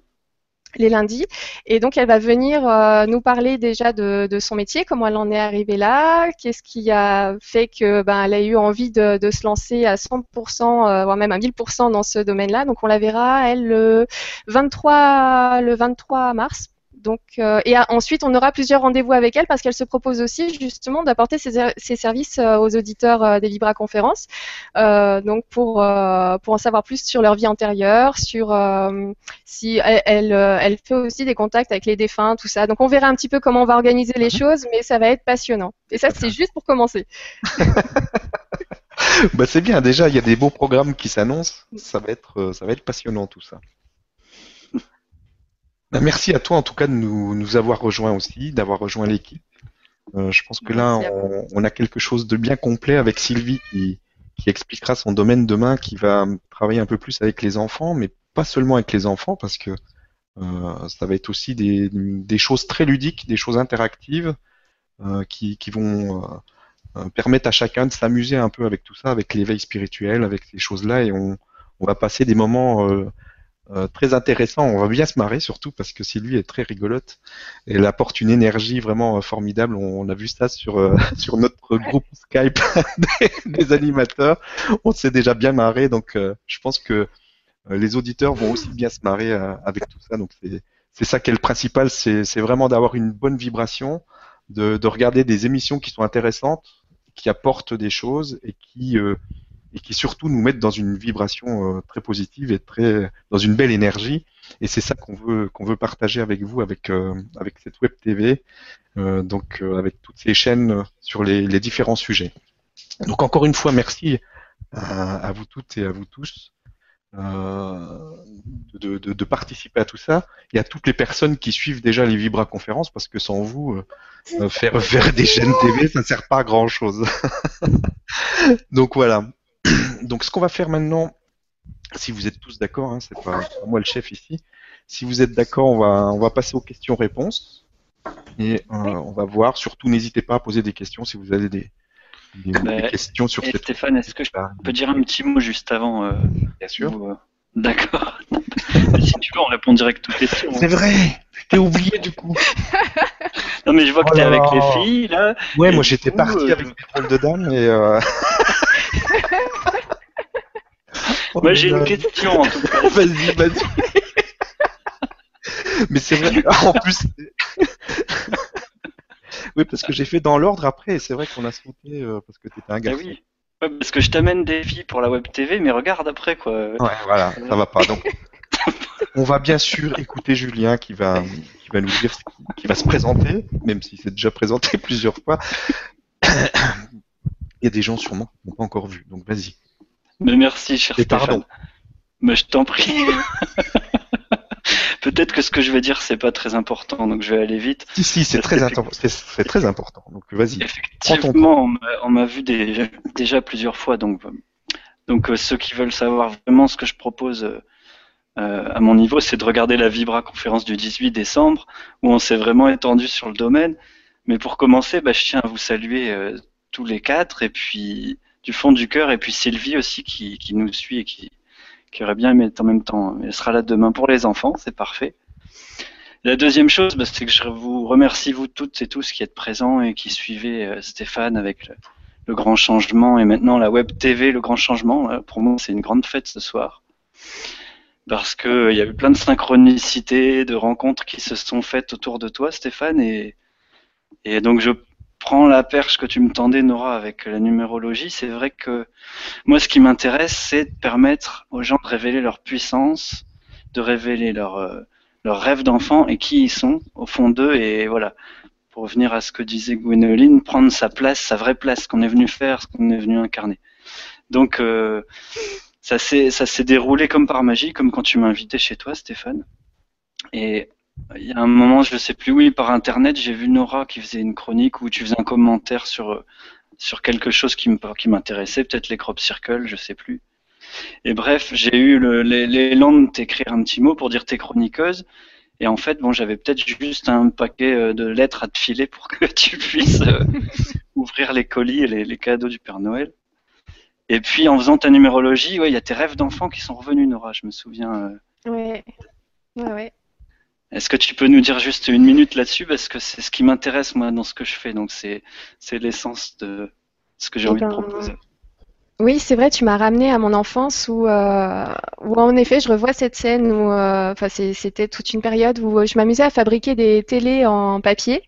les lundis. Et donc, elle va venir euh, nous parler déjà de, son métier, comment elle en est arrivée là, qu'est-ce qui a fait que ben, elle a eu envie de, se lancer à 100%, euh, voire même à 1000% dans ce domaine-là. Donc, on la verra, elle, le 23, le 23 mars donc, euh, et ensuite, on aura plusieurs rendez-vous avec elle parce qu'elle se propose aussi justement d'apporter ses, services euh, aux auditeurs euh, des Libra conférences, donc pour pour en savoir plus sur leur vie antérieure, sur si elle, elle, fait aussi des contacts avec les défunts, tout ça. Donc, on verra un petit peu comment on va organiser les mhm. choses, mais ça va être passionnant. Et ça, c'est juste pour commencer. bah, c'est bien. Déjà, il y a des beaux programmes qui s'annoncent. Ça va être ça va être passionnant tout ça. Bah, merci à toi en tout cas de nous, nous avoir rejoints aussi, d'avoir rejoint l'équipe. Euh, je pense que là, on, a quelque chose de bien complet avec Sylvie qui, qui expliquera son domaine demain, qui va travailler un peu plus avec les enfants, mais pas seulement avec les enfants, parce que euh, ça va être aussi des, des, choses très ludiques, des choses interactives, euh, qui, qui, vont permettent à chacun de s'amuser un peu avec tout ça, avec l'éveil spirituel, avec ces choses-là, et on, on va passer des moments euh, très intéressant. On va bien se marrer surtout parce que Sylvie est très rigolote et elle apporte une énergie vraiment euh, formidable. On, a vu ça sur euh, sur notre groupe Skype des, animateurs. On s'est déjà bien marré, donc je pense que les auditeurs vont aussi bien se marrer avec tout ça. Donc c'est c'est ça qui est le principal, c'est vraiment d'avoir une bonne vibration, de, de regarder des émissions qui sont intéressantes, qui apportent des choses et qui et qui surtout nous mettent dans une vibration euh, très positive et très dans une belle énergie. Et c'est ça qu'on veut qu'on veut partager avec vous, avec euh, avec cette web TV, euh, donc avec toutes ces chaînes sur les, les, différents sujets. Donc encore une fois, merci à, vous toutes et à vous tous. De, de, de, participer à tout ça et à toutes les personnes qui suivent déjà les Vibra conférences parce que sans vous faire faire des chaînes TV ça sert pas à grand chose donc voilà donc ce qu'on va faire maintenant, si vous êtes tous d'accord, hein, c'est pas, moi le chef ici, si vous êtes d'accord, on va, on va passer aux questions-réponses. Et euh, on va voir, surtout n'hésitez pas à poser des questions si vous avez des, bah, questions sur cette... Stéphane, est-ce que je peux dire un petit mot juste avant euh, Bien sûr. Euh, d'accord. si tu veux, on répond direct aux questions. C'est vrai T'es oublié du coup. non mais je vois que t'es oh avec les filles là. Ouais, moi j'étais parti avec mes rôles de dame et... Oh, Moi j'ai une question en tout cas. vas-y, vas-y. Mais c'est vrai, en plus. oui, parce que j'ai fait dans l'ordre après, et c'est vrai qu'on a sauté euh, parce que t'étais un gars. Ah oui. parce que je t'amène des filles pour la web TV, mais regarde après quoi. Ouais, voilà, ça va pas. Donc, on va bien sûr écouter Julien qui va, qui va nous dire, qui va se présenter, même s'il s'est déjà présenté plusieurs fois. Il y a des gens sûrement qui n'ont pas encore vu, donc vas-y. Mais merci, cher Et Stéphane. pardon. Mais je t'en prie. Peut-être que ce que je vais dire, c'est pas très important, donc je vais aller vite. Si, si, c'est très, c'est très important. Donc vas-y. Effectivement, on m'a vu déjà, déjà, plusieurs fois, donc, donc euh, ceux qui veulent savoir vraiment ce que je propose euh, à mon niveau, c'est de regarder la Vibra conférence du 18 décembre, où on s'est vraiment étendu sur le domaine. Mais pour commencer, bah, je tiens à vous saluer euh, tous les quatre, et puis du fond du cœur. Et puis Sylvie aussi qui, qui nous suit et qui, qui, aurait bien aimé être en même temps. Elle sera là demain pour les enfants, c'est parfait. La deuxième chose, bah, c'est que je vous remercie vous toutes et tous qui êtes présents et qui suivez euh, Stéphane avec le, grand changement et maintenant la web TV, le grand changement. pour moi, c'est une grande fête ce soir parce que euh, y a eu plein de synchronicités, de rencontres qui se sont faites autour de toi, Stéphane, et, et donc je prends la perche que tu me tendais, Nora, avec la numérologie, c'est vrai que moi, ce qui m'intéresse, c'est de permettre aux gens de révéler leur puissance, de révéler leur, euh, leur rêve d'enfant et qui ils sont au fond d'eux. Et voilà, pour revenir à ce que disait Gwénoline, prendre sa place, sa vraie place, ce qu'on est venu faire, ce qu'on est venu incarner. Donc, euh, ça s'est déroulé comme par magie, comme quand tu m'as invité chez toi, Stéphane. Et il y a un moment, je ne sais plus, oui, par internet, j'ai vu Nora qui faisait une chronique où tu faisais un commentaire sur, sur quelque chose qui m'intéressait, peut-être les crop circles, je sais plus. Et bref, j'ai eu l'élan de t'écrire un petit mot pour dire t'es chroniqueuse. Et en fait, bon, j'avais peut-être juste un paquet euh, de lettres à te filer pour que tu puisses euh, ouvrir les colis et les, cadeaux du Père Noël. Et puis, en faisant ta numérologie, il y a tes rêves d'enfant qui sont revenus, Nora, je me souviens. Euh. Ouais, ouais, ouais. Est-ce que tu peux nous dire juste une minute là-dessus? Parce que c'est ce qui m'intéresse moi dans ce que je fais, donc c'est c'est l'essence de ce que j'ai Eh envie de ben, proposer. Oui, c'est vrai, tu m'as ramené à mon enfance où, euh, où en effet, je revois cette scène où, euh, enfin, c'était toute une période où je m'amusais à fabriquer des télés en papier.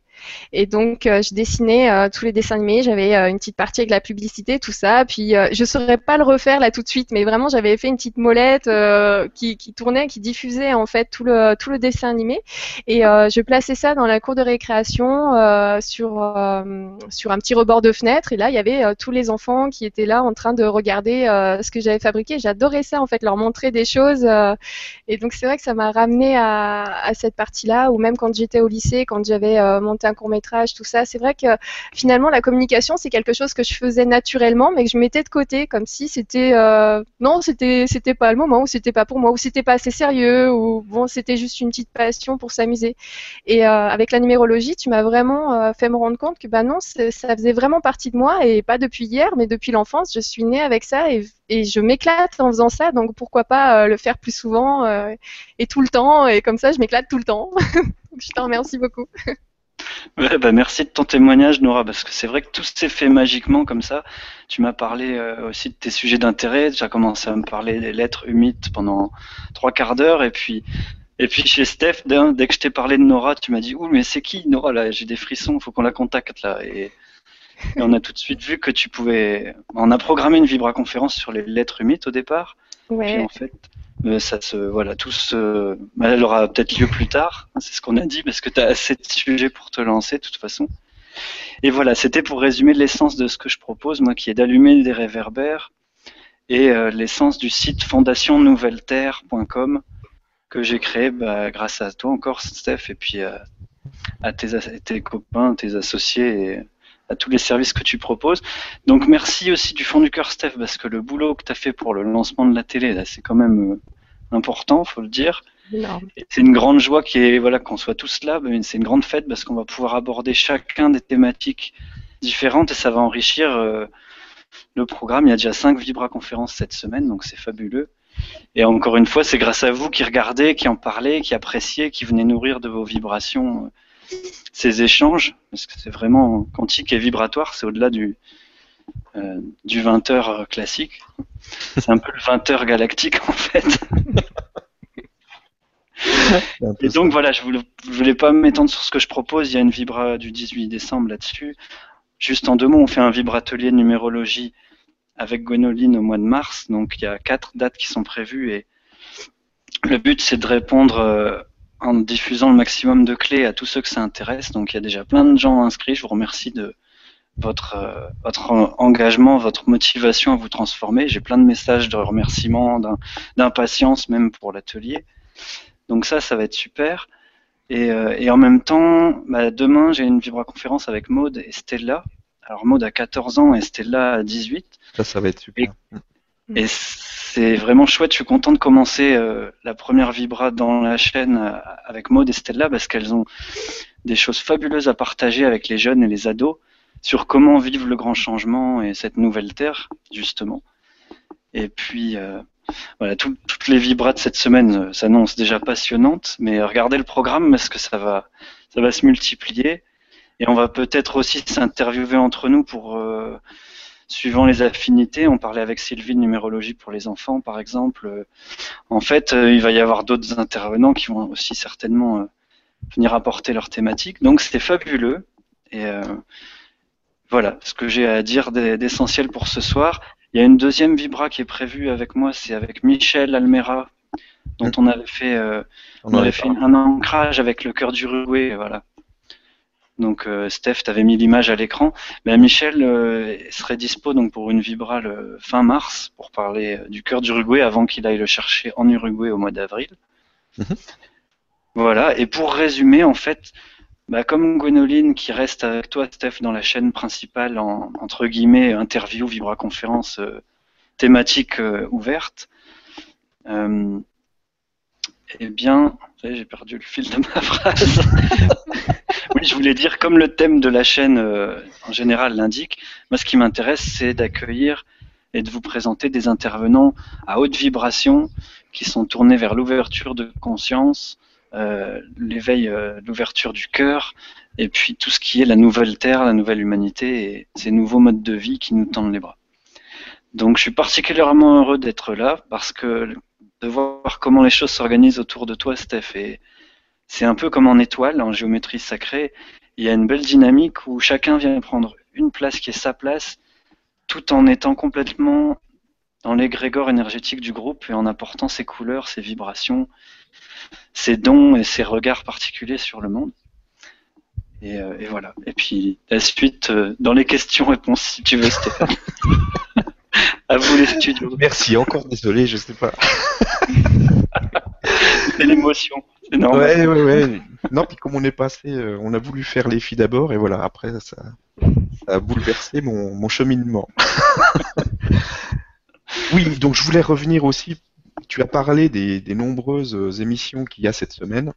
Et donc, euh, je dessinais euh, tous les dessins animés. J'avais euh, une petite partie avec la publicité, tout ça. Puis, je saurais pas le refaire là tout de suite, mais vraiment, j'avais fait une petite molette qui, tournait, qui diffusait en fait tout le tout le dessin animé. Et je plaçais ça dans la cour de récréation sur sur un petit rebord de fenêtre. Et là, il y avait tous les enfants qui étaient là en train de regarder ce que j'avais fabriqué. J'adorais ça en fait, leur montrer des choses. et donc, c'est vrai que ça m'a ramené à, cette partie-là. Ou même quand j'étais au lycée, quand j'avais monté d'un court métrage, tout ça. C'est vrai que finalement la communication c'est quelque chose que je faisais naturellement, mais que je mettais de côté, comme si c'était euh, non, c'était c'était pas le moment, ou c'était pas pour moi, ou c'était pas assez sérieux, ou bon, c'était juste une petite passion pour s'amuser. Et euh, avec la numérologie, tu m'as vraiment euh, fait me rendre compte que bah non, ça faisait vraiment partie de moi et pas depuis hier, mais depuis l'enfance. Je suis née avec ça et, et je m'éclate en faisant ça, donc pourquoi pas le faire plus souvent et tout le temps, et comme ça je m'éclate tout le temps. je te remercie beaucoup. Bah merci de ton témoignage, Nora, parce que c'est vrai que tout s'est fait magiquement comme ça. Tu m'as parlé euh, aussi de tes sujets d'intérêt. Tu as commencé à me parler des lettres humides pendant trois quarts d'heure, et puis et puis chez Steph, dès que je t'ai parlé de Nora, tu m'as dit ouh mais c'est qui Nora là? J'ai des frissons, faut qu'on la contacte là. Et, on a tout de suite vu que tu pouvais. On a programmé une vibra-conférence sur les lettres humides au départ. Ouais. Puis en fait, ça se, voilà, tout se, bah, elle aura peut-être lieu plus tard. C'est ce qu'on a dit parce que tu as assez de sujets pour te lancer de toute façon. Et voilà, c'était pour résumer l'essence de ce que je propose, moi, qui est d'allumer des réverbères et euh, l'essence du site fondationnouvelleterre.com que j'ai créé bah, grâce à toi encore, Steph, et puis euh, à tes, tes, copains, tes associés et à tous les services que tu proposes. Donc merci aussi du fond du cœur, Steph, parce que le boulot que tu as fait pour le lancement de la télé, là, c'est quand même euh, important, faut le dire. C'est une grande joie qui est voilà qu'on soit tous là, mais c'est une grande fête parce qu'on va pouvoir aborder chacun des thématiques différentes et ça va enrichir euh, le programme. Il y a déjà cinq Vibra conférences cette semaine, donc c'est fabuleux. Et encore une fois, c'est grâce à vous qui regardez, qui en parlez, qui appréciez, qui venez nourrir de vos vibrations euh, ces échanges, parce que c'est vraiment quantique et vibratoire, c'est au-delà du, euh, du 20h classique. C'est un peu le 20h galactique en fait. et donc voilà, je voulais, voulais pas m'étendre sur ce que je propose, il y a une vibra du 18 décembre là-dessus. Juste en deux mots, on fait un vibratelier de numérologie avec Gwenoline au mois de mars, donc il y a quatre dates qui sont prévues et le but c'est de répondre euh, en diffusant le maximum de clés à tous ceux que ça intéresse. Donc il y a déjà plein de gens inscrits. Je vous remercie de votre, euh, votre engagement, votre motivation à vous transformer. J'ai plein de messages de remerciements, d'impatience même pour l'atelier. Donc ça, ça va être super. Et, euh, et en même temps, bah, demain, j'ai une vibra-conférence avec Maude et Stella. Alors Maude a 14 ans et Stella a 18. Ça, ça va être super. Et, et c'est vraiment chouette. Je suis content de commencer euh, la première Vibra dans la chaîne euh, avec Maud et Stella parce qu'elles ont des choses fabuleuses à partager avec les jeunes et les ados sur comment vivre le grand changement et cette nouvelle terre, justement. Et puis, euh, voilà, toutes les Vibras de cette semaine s'annoncent déjà passionnantes, mais regardez le programme parce que ça va, ça va se multiplier. Et on va peut-être aussi s'interviewer entre nous pour suivant les affinités. On parlait avec Sylvie de numérologie pour les enfants, par exemple. Euh, en fait, euh, il va y avoir d'autres intervenants qui vont aussi certainement euh, venir apporter leur thématique. Donc, c'était fabuleux. Et voilà ce que j'ai à dire d'essentiel pour ce soir. Il y a une deuxième vibra qui est prévue avec moi, c'est avec Michel Almera, dont mmh. on avait fait, on, avait fait un ancrage avec le cœur du Uruguay, voilà. Donc euh, Steph, tu avais mis l'image à l'écran. Ben, Michel euh, serait dispo donc pour une Vibra le fin mars pour parler euh, du cœur d'Uruguay avant qu'il aille le chercher en Uruguay au mois d'avril. Mhm. Voilà, et pour résumer, en fait, bah, comme Gwenoline qui reste avec toi, Steph, dans la chaîne principale en entre guillemets interview, Vibra conférence thématique ouverte, eh bien, j'ai perdu le fil de ma phrase. oui, je voulais dire, comme le thème de la chaîne euh, en général l'indique, moi ce qui m'intéresse, c'est d'accueillir et de vous présenter des intervenants à haute vibration qui sont tournés vers l'ouverture de conscience, euh, l'éveil, euh, l'ouverture du cœur, et puis tout ce qui est la nouvelle terre, la nouvelle humanité et ces nouveaux modes de vie qui nous tendent les bras. Donc je suis particulièrement heureux d'être là parce que de voir comment les choses s'organisent autour de toi, Steph. Et c'est un peu comme en étoile, en géométrie sacrée. Il y a une belle dynamique où chacun vient prendre une place qui est sa place, tout en étant complètement dans l'égrégore énergétique du groupe et en apportant ses couleurs, ses vibrations, ses dons et ses regards particuliers sur le monde. Et, euh, voilà. Et puis la suite euh, dans les questions-réponses, si tu veux, Stéphane. À vous les studios. Merci, encore désolé, je sais pas. C'est l'émotion. normal. Ouais, ouais, ouais. Non, puis comme on est passé, euh, on a voulu faire les filles d'abord, et voilà, après, ça, ça a bouleversé mon, mon cheminement. oui, donc je voulais revenir aussi. Tu as parlé des, des nombreuses euh, émissions qu'il y a cette semaine.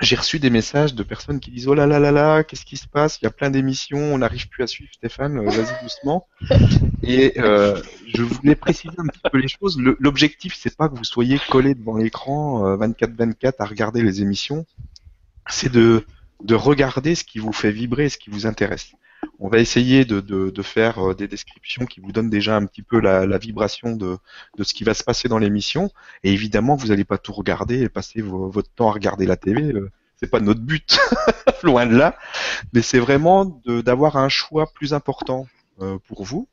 J'ai reçu des messages de personnes qui disent Oh là là là là, qu'est-ce qui se passe? Il y a plein d'émissions, on n'arrive plus à suivre Stéphane, euh, vas-y doucement. Et euh, je voulais préciser un petit peu les choses. L'objectif, c'est pas que vous soyez collé devant l'écran 24-24 à regarder les émissions, c'est de, de regarder ce qui vous fait vibrer ce qui vous intéresse. On va essayer de, faire euh, des descriptions qui vous donnent déjà un petit peu la, vibration de, ce qui va se passer dans l'émission. Et évidemment, vous n'allez pas tout regarder et passer vo- votre temps à regarder la télé. euh, C'est pas notre but, loin de là. Mais c'est vraiment d'avoir un choix plus important euh, pour vous.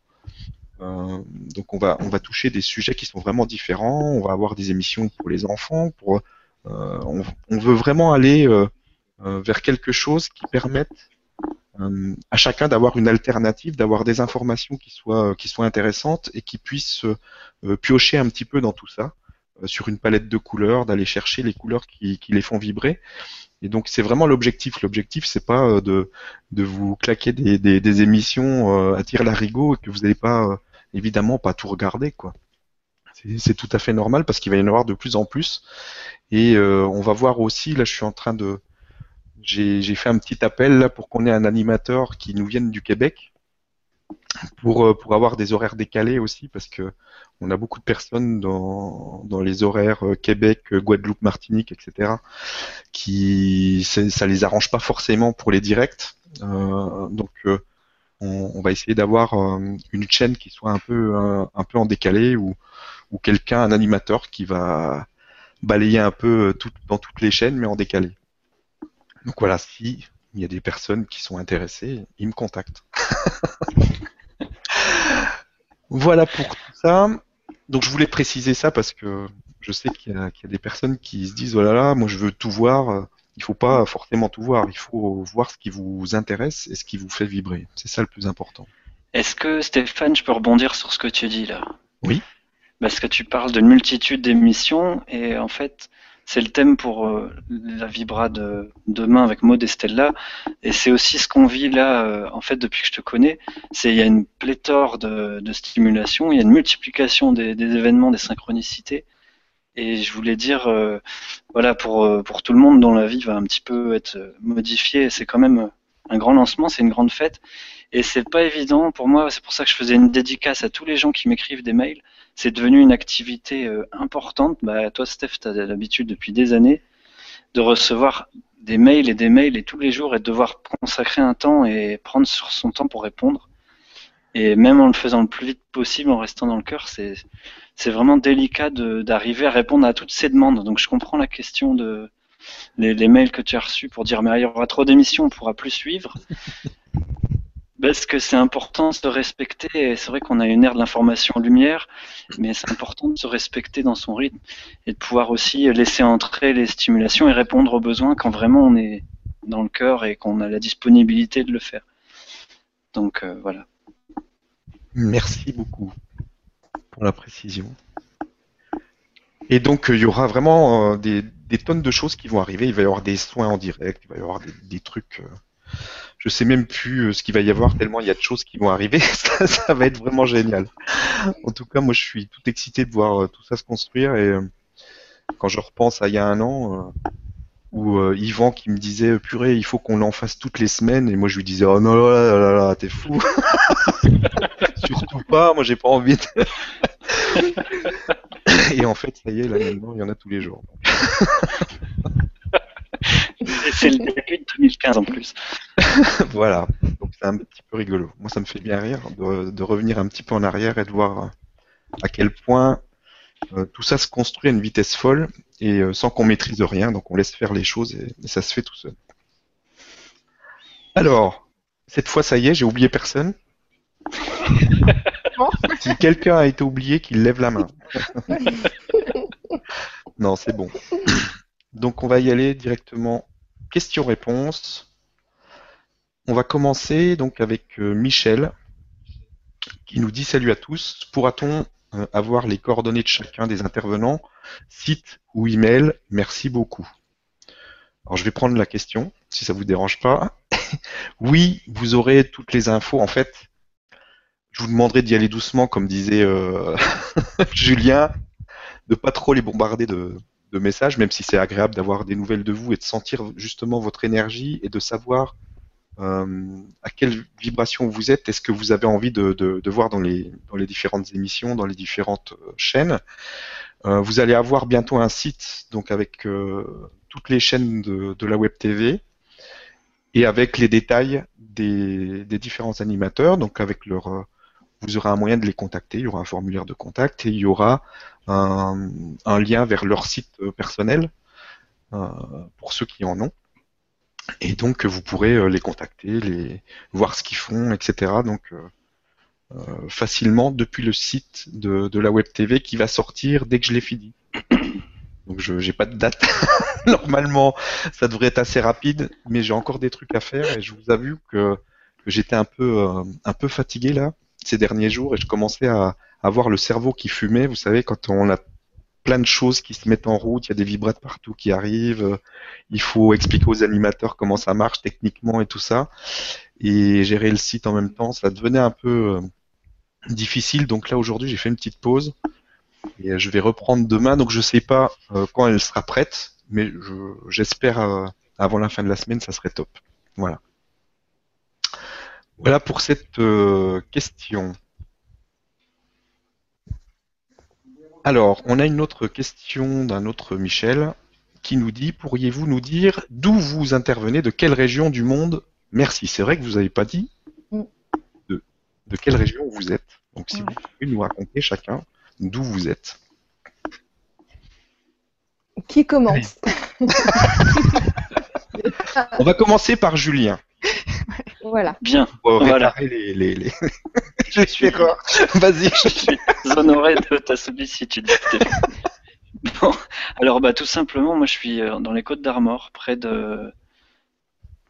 Donc on va toucher des sujets qui sont vraiment différents. On va avoir des émissions pour les enfants. On, veut vraiment aller vers quelque chose qui permette euh, à chacun d'avoir une alternative, d'avoir des informations qui soient qui soient intéressantes et qui puissent euh, piocher un petit peu dans tout ça euh, sur une palette de couleurs, d'aller chercher les couleurs qui, qui les font vibrer. Et donc c'est vraiment l'objectif. L'objectif c'est pas euh, de de vous claquer des, des, des émissions euh, à tire larigot et que vous n'allez pas euh, évidemment pas tout regarder quoi. C'est c'est tout à fait normal parce qu'il va y en avoir de plus en plus. Et euh, on va voir aussi, là je suis en train de j'ai fait un petit appel là pour qu'on ait un animateur qui nous vienne du Québec pour, euh, pour avoir des horaires décalés aussi parce que on a beaucoup de personnes dans, dans les horaires euh, Québec, euh, Guadeloupe, Martinique, etc. qui ça les arrange pas forcément pour les directs. Euh, donc on, on va essayer d'avoir une chaîne qui soit un peu un, peu en décalé ou, ou quelqu'un, un animateur qui va balayer un peu tout, dans toutes les chaînes mais en décalé. Donc voilà, si il y a des personnes qui sont intéressées, ils me contactent. voilà pour tout ça. Donc je voulais préciser ça parce que je sais qu'il y, a qu'il y a des personnes qui se disent oh là là, moi je veux tout voir. Il faut pas forcément tout voir. Il faut voir ce qui vous intéresse et ce qui vous fait vibrer. C'est ça le plus important. Est-ce que Stéphane, je peux rebondir sur ce que tu dis là? Oui. Parce que tu parles d'une multitude d'émissions et en fait, c'est le thème pour euh, la Vibra de demain avec Maud et Stella. Et c'est aussi ce qu'on vit là, euh, en fait, depuis que je te connais. C'est il y a une pléthore de, de stimulation, il y a une multiplication des, des événements, des synchronicités. Et je voulais dire, euh, voilà, pour, pour tout le monde dont la vie va un petit peu être modifiée, c'est quand même un grand lancement, c'est une grande fête. Et c'est pas évident pour moi, c'est pour ça que je faisais une dédicace à tous les gens qui m'écrivent des mails. C'est devenu une activité euh, importante. Bah, toi, Steph, tu as l'habitude depuis des années de recevoir des mails et des mails et tous les jours et de devoir consacrer un temps et prendre sur son temps pour répondre. Et même en le faisant le plus vite possible, en restant dans le cœur, c'est c'est vraiment délicat d'arriver à répondre à toutes ces demandes. Donc je comprends la question de les mails que tu as reçus pour dire mais il y aura trop d'émissions, on pourra plus suivre. Parce que c'est important de se respecter. C'est vrai qu'on a une ère de l'information lumière, mais c'est important de se respecter dans son rythme et de pouvoir aussi laisser entrer les stimulations et répondre aux besoins quand vraiment on est dans le cœur et qu'on a la disponibilité de le faire. Donc euh, voilà. Merci beaucoup pour la précision. Et donc, euh, il y aura vraiment euh, des, tonnes de choses qui vont arriver. Il va y avoir des soins en direct, il va y avoir des, trucs. Je sais même plus euh, ce qu'il va y avoir, tellement il y a de choses qui vont arriver. ça, va être vraiment génial. En tout cas, moi, je suis tout excité de voir euh, tout ça se construire. Et euh, quand je repense à il y a un an, où Yvan qui me disait purée, il faut qu'on l'en fasse toutes les semaines, et moi je lui disais oh non là là là, là t'es fou. Surtout pas, moi j'ai pas envie de... Et en fait, ça y est, là il y en a tous les jours. C'est le début de 2015 en plus. voilà, donc c'est un petit peu rigolo. Moi, ça me fait bien rire de, de revenir un petit peu en arrière et de voir euh, à quel point euh, tout ça se construit à une vitesse folle et euh, sans qu'on maîtrise rien, donc on laisse faire les choses et, et ça se fait tout seul. Alors, cette fois, ça y est, j'ai oublié personne. Si quelqu'un a été oublié, qu'il lève la main. non, c'est bon. Donc on va y aller directement question-réponse. On va commencer donc avec euh, Michel qui nous dit salut à tous. Pourra-t-on euh, avoir les coordonnées de chacun des intervenants, site ou email? Merci beaucoup. Alors je vais prendre la question, si ça vous dérange pas. oui, vous aurez toutes les infos. En fait, je vous demanderai d'y aller doucement, comme disait euh, Julien, de pas trop les bombarder de, de messages, même si c'est agréable d'avoir des nouvelles de vous et de sentir justement votre énergie et de savoir euh, à quelle vibration vous êtes, est-ce que vous avez envie de, voir dans les, différentes émissions, dans les différentes euh, chaînes? Euh, vous allez avoir bientôt un site donc avec toutes les chaînes de, la Web TV et avec les détails des, des différents animateurs, donc avec leur vous aurez un moyen de les contacter, il y aura un formulaire de contact et il y aura un, lien vers leur site personnel euh, pour ceux qui en ont. Et donc vous pourrez euh, les contacter, les voir ce qu'ils font, etc. Donc euh, euh, facilement depuis le site de, la Web TV qui va sortir dès que je l'ai fini. Donc je j'ai pas de date. Normalement, ça devrait être assez rapide, mais j'ai encore des trucs à faire et je vous avoue que, que j'étais euh, un peu fatigué là ces derniers jours et je commençais à avoir le cerveau qui fumait. Vous savez quand on a plein de choses qui se mettent en route, il y a des vibrates partout qui arrivent, il faut expliquer aux animateurs comment ça marche techniquement et tout ça, et gérer le site en même temps, ça devenait un peu difficile, donc là aujourd'hui j'ai fait une petite pause, et je vais reprendre demain, donc je sais pas quand elle sera prête, mais j'espère avant la fin de la semaine, ça serait top. Voilà. Voilà pour cette euh, question. Alors, on a une autre question d'un autre Michel qui nous dit Pourriez-vous nous dire d'où vous intervenez, de quelle région du monde? Merci. C'est vrai que vous n'avez pas dit de, de, quelle région vous êtes. Donc, si vous pouvez nous raconter chacun d'où vous êtes. Qui commence? On va commencer par Julien. Voilà. Bien. Pour voilà. les, les, les... je suis quoi Vas-y. Je suis honoré de ta sollicitude. bon, alors bah tout simplement, moi je suis dans les Côtes d'Armor, près de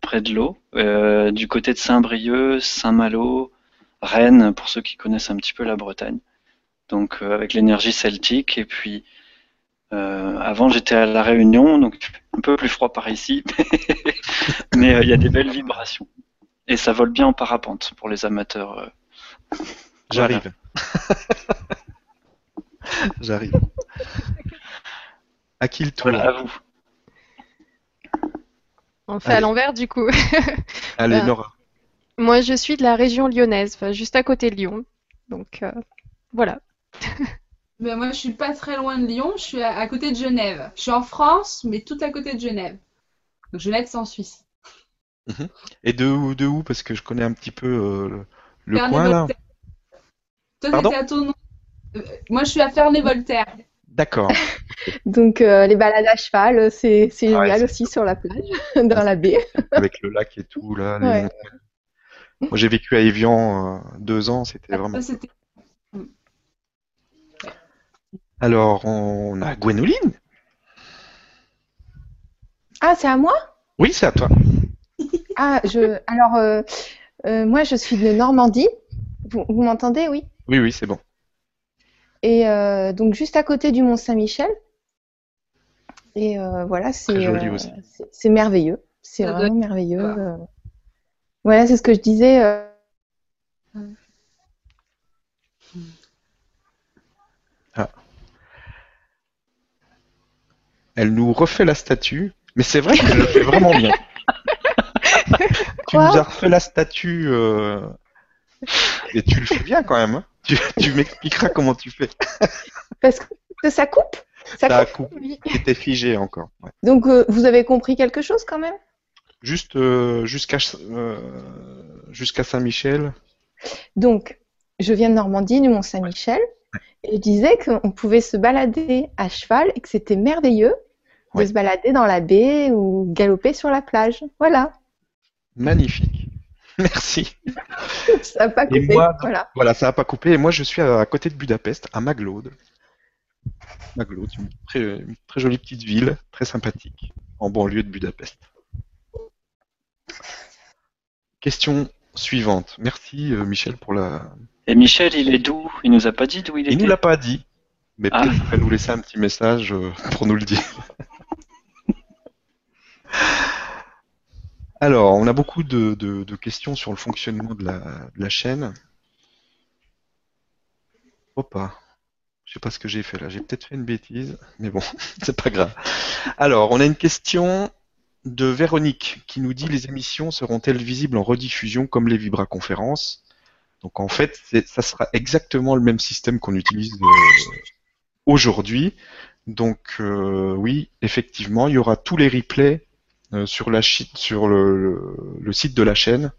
près de l'eau, euh, du côté de Saint-Brieuc, Saint-Malo, Rennes, pour ceux qui connaissent un petit peu la Bretagne. Donc euh, avec l'énergie celtique et puis euh, avant j'étais à la Réunion, donc un peu plus froid par ici, mais il y a des belles vibrations. Et ça vole bien en parapente pour les amateurs. Euh... J'arrive. J'arrive. À qui le tour Voilà, à vous. On fait Allez. à l'envers du coup. Allez, Nora. Moi, je suis de la région lyonnaise, juste à côté de Lyon. Donc, euh, voilà. Ben, moi, je suis pas très loin de Lyon, je suis à, à, côté de Genève. Je suis en France, mais tout à côté de Genève. Donc, Genève, c'est en Suisse. Et de où, de où? Parce que je connais un petit peu euh, le, le coin là. Toi, t'étais à ton... Euh, moi, je suis à Ferney-Voltaire. D'accord. Donc, euh, les balades à cheval, c'est génial ah ouais, aussi sur la plage, dans la baie. Avec le lac et tout, là. Les... Ouais. Moi, j'ai vécu à Evian deux ans, c'était Ah, vraiment. c'était- Alors, on a Gwénoline Ah, c'est à moi? Oui, c'est à toi. Ah, je. Alors, euh, euh, moi, je suis de Normandie. Vous, vous m'entendez, oui Oui, oui, c'est bon. Et euh, donc, juste à côté du Mont-Saint-Michel. Et euh, voilà, c'est merveilleux. C'est vraiment doit- merveilleux. euh. Voilà, c'est ce que je disais. euh, Elle nous refait la statue, mais c'est vrai qu'elle le fait vraiment bien. tu nous as refait la statue euh, et tu le fais bien quand même. hein. Tu, tu m'expliqueras comment tu fais. Parce que ça coupe. Ça coupe. C'était figé encore. ouais. Donc, euh, vous avez compris quelque chose quand même? Juste euh, jusqu'à jusqu'à Saint-Michel. Donc, je viens de Normandie, du Mont-Saint-Michel, et je disais qu'on pouvait se balader à cheval et que c'était merveilleux de Ouais. se balader dans la baie ou galoper sur la plage. Voilà, Magnifique. Merci. ça n'a pas Et coupé. moi, Voilà. Voilà, ça n'a pas coupé. Et moi, je suis à, à côté de Budapest, à Maglode. Maglode, une très, une très jolie petite ville, très sympathique, en banlieue de Budapest. Question suivante. Merci euh, Michel pour la. Et Michel, il est d'où? Il nous a pas dit d'où il Il était nous l'a pas dit, mais Ah. peut-être qu'il va nous laisser un petit message euh, pour nous le dire. Alors, on a beaucoup de, questions sur le fonctionnement de la, de la chaîne. Opa, je sais pas ce que j'ai fait là. J'ai peut-être fait une bêtise, mais bon, c'est pas grave. Alors, on a une question de Véronique qui nous dit les émissions seront-elles visibles en rediffusion comme les vibraconférences? Donc en fait, ça sera exactement le même système qu'on utilise euh, aujourd'hui. Donc euh, oui, effectivement, il y aura tous les replays sur la sur le, site de la chaîne,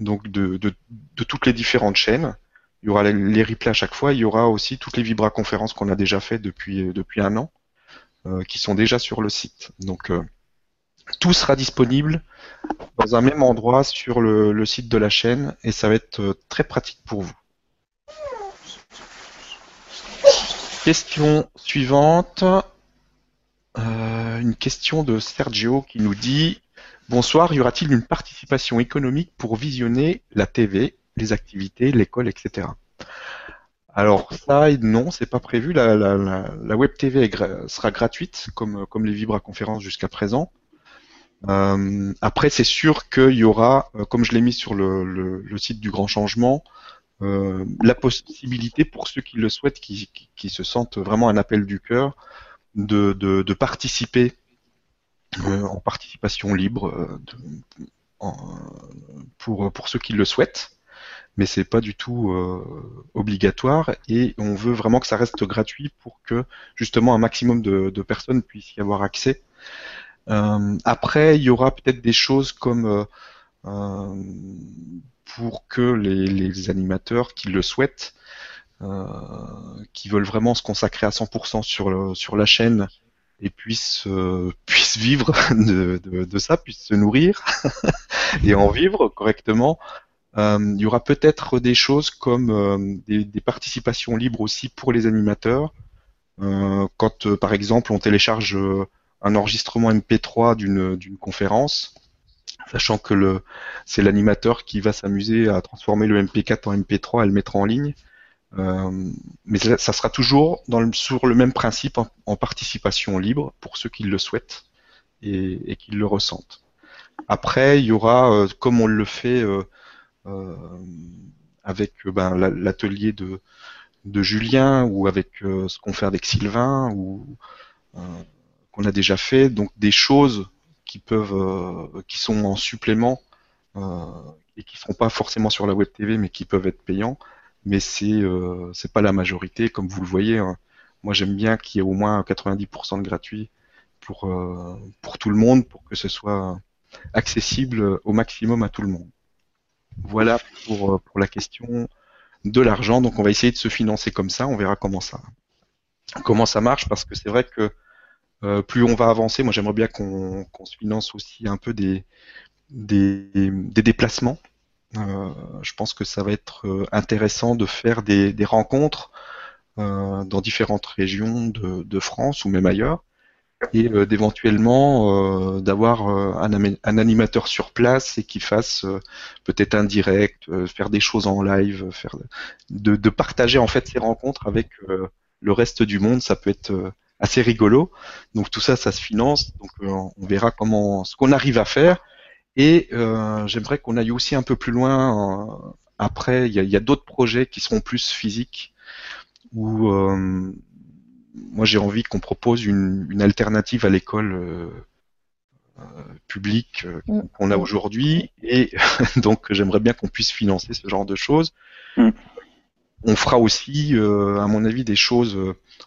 donc de, toutes les différentes chaînes. Il y aura les, replays à chaque fois. Il y aura aussi toutes les vibraconférences qu'on a déjà fait depuis depuis un an, euh, qui sont déjà sur le site. Donc euh, tout sera disponible dans un même endroit sur le, site de la chaîne et ça va être euh, très pratique pour vous. Question suivante. Euh, une question de Sergio qui nous dit Bonsoir, y aura-t-il une participation économique pour visionner la TV, les activités, l'école, etc. Alors ça, non, c'est pas prévu. La, la, web TV sera gratuite comme, comme les vibra-conférences jusqu'à présent. Euh, après, c'est sûr qu'il y aura, euh, comme je l'ai mis sur le, site du Grand Changement, euh, la possibilité pour ceux qui le souhaitent, qui- qui se sentent vraiment un appel du cœur, de, de- de participer euh, en participation libre euh, pour, pour ceux qui le souhaitent. Mais c'est pas du tout euh, obligatoire et on veut vraiment que ça reste gratuit pour que justement un maximum de, de personnes puissent y avoir accès. Euh, après, il y aura peut-être des choses comme euh, euh, pour que les, les animateurs qui le souhaitent, qui veulent vraiment se consacrer à 100% sur, le, sur la chaîne et puissent, euh, puissent vivre de, de, de ça, puissent se nourrir et en vivre correctement. Euh, il y aura peut-être des choses comme euh, des, des participations libres aussi pour les animateurs. Euh, quand, euh, par exemple, on télécharge euh, un enregistrement MP3 d'une conférence, sachant que c'est l'animateur qui va s'amuser à transformer le MP4 en MP3 et le mettre en ligne. Euh, mais ça, sera toujours sur le même principe en, participation libre pour ceux qui le souhaitent et, qui le ressentent. Après, il y aura, euh, comme on le fait euh, avec ben, la- l'atelier de, de Julien ou avec ce qu'on fait avec Sylvain ou qu'on a déjà fait, donc des choses qui peuvent, qui sont en supplément et qui seront pas forcément sur la web TV, mais qui peuvent être payants. Mais c'est euh, c'est pas la majorité, comme vous le voyez. hein. Moi, j'aime bien qu'il y ait au moins 90% de gratuit pour euh, pour tout le monde, pour que ce soit accessible au maximum à tout le monde. Voilà pour euh, pour la question de l'argent. Donc, on va essayer de se financer comme ça. On verra comment ça comment ça marche, parce que c'est vrai que euh, plus on va avancer, moi j'aimerais bien qu'on qu'on se finance aussi un peu des, des, des déplacements. Euh, je pense que ça va être euh, intéressant de faire des, rencontres euh, dans différentes régions de, France ou même ailleurs, et d'éventuellement d'avoir un, animateur sur place et qui fasse peut-être un direct, faire des choses en live, faire de, de partager en fait ces rencontres avec le reste du monde. Ça peut être assez rigolo. Donc tout ça, ça se finance. Donc on verra comment ce qu'on arrive à faire. Et euh, j'aimerais qu'on aille aussi un peu plus loin. euh, après, il y a, a d'autres projets qui seront plus physiques où euh, moi j'ai envie qu'on propose une, une alternative à l'école euh, euh, publique euh, Mm. qu'on a aujourd'hui. Et donc j'aimerais bien qu'on puisse financer ce genre de choses. Mm. On fera aussi, euh, à mon avis, des choses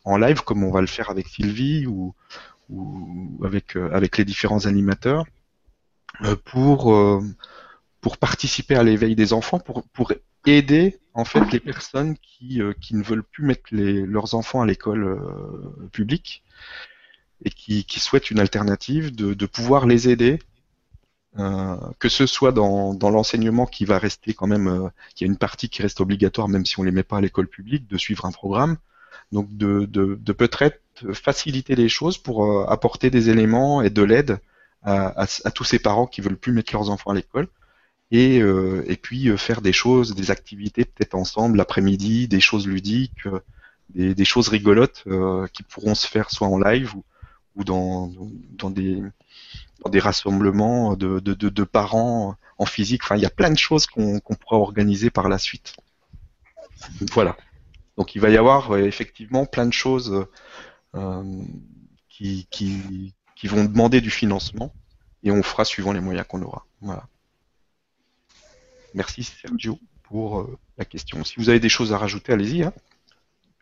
en live, comme on va le faire avec Sylvie ou, ou avec, euh, avec les différents animateurs, pour, euh, pour participer à l'éveil des enfants, pour, pour aider en fait les personnes qui, euh, qui ne veulent plus mettre les, leurs enfants à l'école euh, publique et qui, qui souhaitent une alternative, de, de pouvoir les aider, euh, que ce soit dans, dans l'enseignement qui va rester quand même, euh, il y a une partie qui reste obligatoire même si on les met pas à l'école publique, de suivre un programme, donc de, de, de peut-être faciliter les choses pour euh, apporter des éléments et de l'aide à, tous ces parents qui veulent plus mettre leurs enfants à l'école et, euh, et puis euh, faire des choses, des activités peut-être ensemble l'après-midi, des choses ludiques, euh, des, choses rigolotes qui pourront se faire soit en live ou, ou dans, dans des, des rassemblements de, de, parents en physique. Enfin, il y a plein de choses qu'on pourra organiser par la suite. Voilà. Donc il va y avoir effectivement plein de choses qui, qui vont demander du financement et on fera suivant les moyens qu'on aura. Voilà. Merci Sergio pour euh, la question. Si vous avez des choses à rajouter, allez-y. Hein.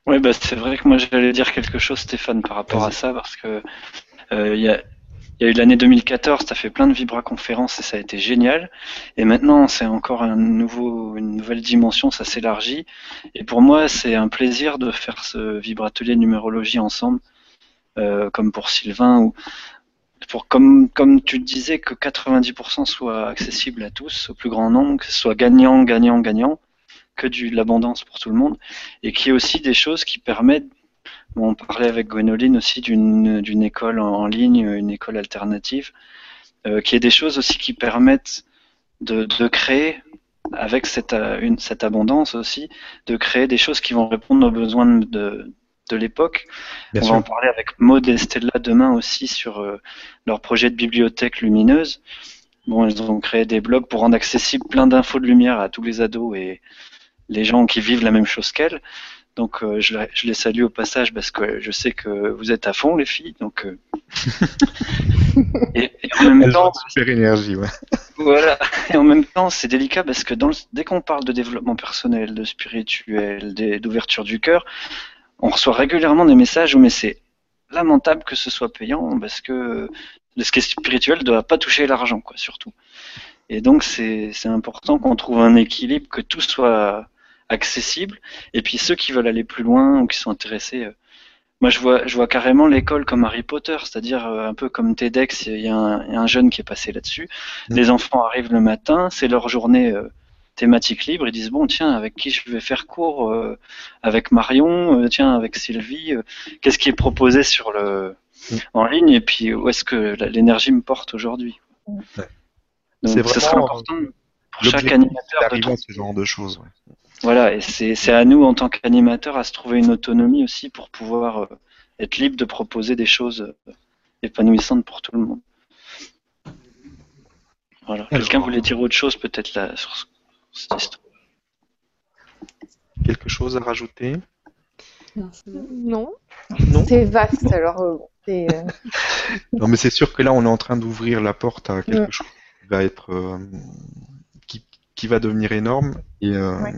Oui, bah, c'est vrai que moi j'allais dire quelque chose, Stéphane, par rapport à ça, parce que euh, il y, a, il y a eu l'année 2014, tu as fait plein de vibra-conférences et ça a été génial. Et maintenant, c'est encore un nouveau, une nouvelle dimension, ça s'élargit. Et pour moi, c'est un plaisir de faire ce vibratelier numérologie ensemble, euh, comme pour Sylvain, ou pour comme, comme tu disais, que 90% soit accessible à tous, au plus grand nombre, que ce soit gagnant, gagnant, gagnant, que de l'abondance pour tout le monde, et qu'il y ait aussi des choses qui permettent on parlait avec Gwénoline aussi d'une école en, en ligne, une école alternative, euh, qui est des choses aussi qui permettent de, de créer, avec cette, euh, une, cette abondance aussi, de créer des choses qui vont répondre aux besoins de, de l'époque. On sûr. va en parler avec Maud et Stella demain aussi sur euh, leur projet de bibliothèque lumineuse. Bon, ils ont créé des blogs pour rendre accessible plein d'infos de lumière à tous les ados et les gens qui vivent la même chose qu'elles. Donc euh, je, les salue au passage parce que je sais que vous êtes à fond les filles. Donc euh, et, et en même Elles temps, ont une super énergie. Ouais. voilà. Et en même temps, c'est délicat parce que dans le- dès qu'on parle de développement personnel, de spirituel, d'ouverture du cœur, on reçoit régulièrement des messages où mais c'est lamentable que ce soit payant parce que ce qui est spirituel ne doit pas toucher l'argent, quoi, surtout. Et donc c'est important qu'on trouve un équilibre, que tout soit accessible. Et puis ceux qui veulent aller plus loin ou qui sont intéressés, euh, moi je vois, je vois carrément l'école comme Harry Potter, c'est-à-dire euh, un peu comme TEDx. Il y, a un, il y a un jeune qui est passé là-dessus. Mm. Les enfants arrivent le matin, c'est leur journée euh, thématique libre. Ils disent bon tiens, avec qui je vais faire cours Euh, Avec Marion, euh, tiens, avec Sylvie. euh, Qu'est-ce qui est proposé sur le Mm. en ligne et puis où est-ce que l'énergie me porte aujourd'hui Ouais. C'est ce sera vraiment, important pour chaque animateur de trouver ce genre de choses. ouais. voilà, et c'est à nous en tant qu'animateurs à se trouver une autonomie aussi pour pouvoir être libre de proposer des choses épanouissantes pour tout le monde. Voilà. Quelqu'un voulait dire autre chose peut-être là sur ce- cette histoire. Quelque chose à rajouter? Non. Non? C'est vaste, alors euh, bon, c'est, euh, Non, mais c'est sûr que là, on est en train d'ouvrir la porte à quelque chose qui va être, euh, qui, qui va devenir énorme. Et euh, Ouais.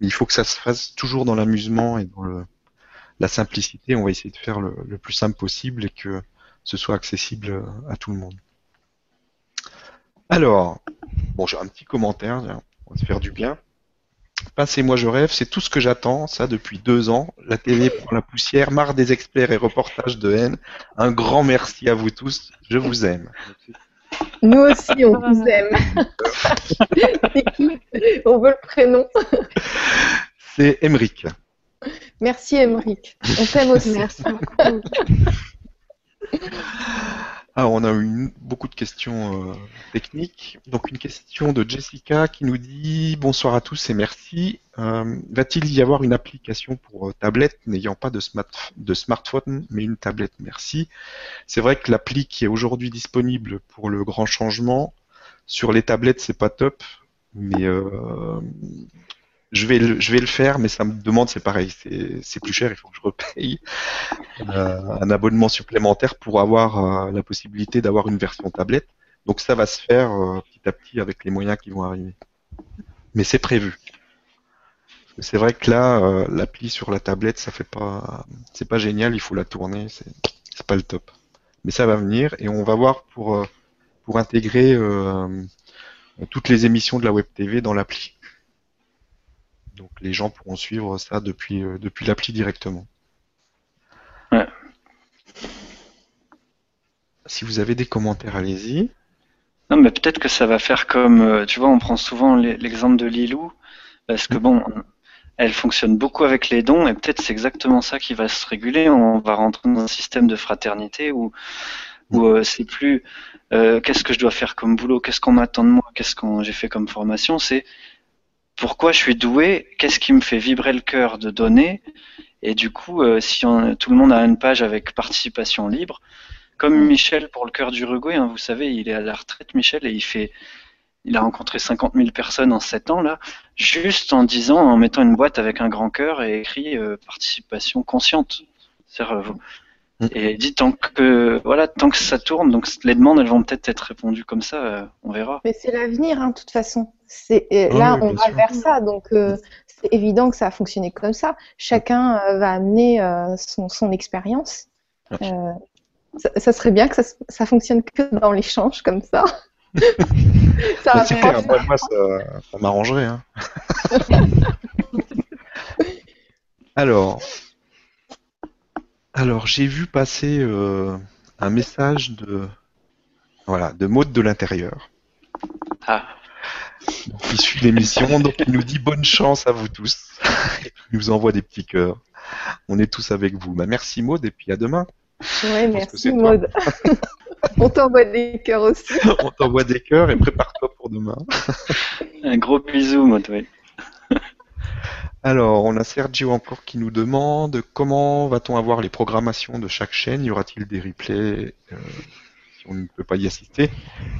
il faut que ça se fasse toujours dans l'amusement et dans le, la simplicité. On va essayer de faire le, le plus simple possible et que ce soit accessible à tout le monde. Alors, bon, j'ai un petit commentaire. On va se faire du bien. Passez-moi, je rêve, c'est tout ce que j'attends, ça, depuis deux ans. La télé prend la poussière, marre des experts et reportages de haine. Un grand merci à vous tous, je vous aime. nous aussi, on vous aime. c'est qui? On veut le prénom. C'est Emeric. Merci, Emeric. On t'aime aussi. Merci beaucoup. Ah, on a eu beaucoup de questions euh, techniques. Donc une question de Jessica qui nous dit bonsoir à tous et merci. Euh, Va-t-il y avoir une application pour euh, tablette n'ayant pas de, de smartphone mais une tablette? Merci. C'est vrai que l'appli qui est aujourd'hui disponible pour le grand changement sur les tablettes c'est pas top, mais je vais le, je vais le faire, mais ça me demande c'est pareil, c'est plus cher, il faut que je repaye euh, un abonnement supplémentaire pour avoir euh, la possibilité d'avoir une version tablette. Donc ça va se faire euh, petit à petit avec les moyens qui vont arriver. Mais c'est prévu. C'est vrai que là, l'appli sur la tablette, ça fait pas, c'est pas génial. Il faut la tourner, c'est pas le top. Mais ça va venir et on va voir pour pour intégrer toutes les émissions de la web TV dans l'appli. Donc les gens pourront suivre ça depuis euh, depuis l'appli directement. Ouais. Si vous avez des commentaires, allez-y. Non, mais peut-être que ça va faire comme, euh, tu vois, on prend souvent l'e- l'exemple de Lilou, parce que bon, elle fonctionne beaucoup avec les dons, et peut-être c'est exactement ça qui va se réguler. On va rentrer dans un système de fraternité où, où euh, c'est plus euh, qu'est-ce que je dois faire comme boulot, qu'est-ce qu'on m'attend de moi, qu'est-ce que j'ai fait comme formation, c'est pourquoi je suis doué, qu'est-ce qui me fait vibrer le cœur de donner, et du coup, euh, si on- tout le monde a une page avec participation libre, comme Michel pour le cœur du Uruguay, hein, vous savez, il est à la retraite, Michel, et il fait, il a rencontré 50 000 personnes en 7 ans là, juste en disant, en mettant une boîte avec un grand cœur et écrit euh, participation consciente. C'est-à-dire, vous- Mm. Et il dit tant que voilà, tant que ça tourne, donc les demandes elles vont peut-être être répondues comme ça, euh, on verra. Mais c'est l'avenir, hein, de toute façon. C'est, là, oui, on va sûr. vers ça, donc euh, c'est évident que ça va fonctionner comme ça. Chacun euh, va amener euh, son, son expérience. Euh, ça, ça serait bien que ça, ça fonctionne que dans l'échange, comme ça. ça Bah, va c'est clair, moi, moi, ça, ça m'arrangerait. hein. alors, alors j'ai vu passer euh, un message de voilà de Maud de l'intérieur Ah, qui suit l'émission, donc il nous dit bonne chance à vous tous. Et puis il nous envoie des petits cœurs. On est tous avec vous. Bah, merci Maud et puis à demain. Que merci. Maud. On t'envoie des cœurs aussi. On t'envoie des cœurs et prépare-toi pour demain. un gros bisou, moi, oui. Alors, on a Sergio encore qui nous demande comment va-t-on avoir les programmations de chaque chaîne? Y aura-t-il des replays? Euh, si on ne peut pas y assister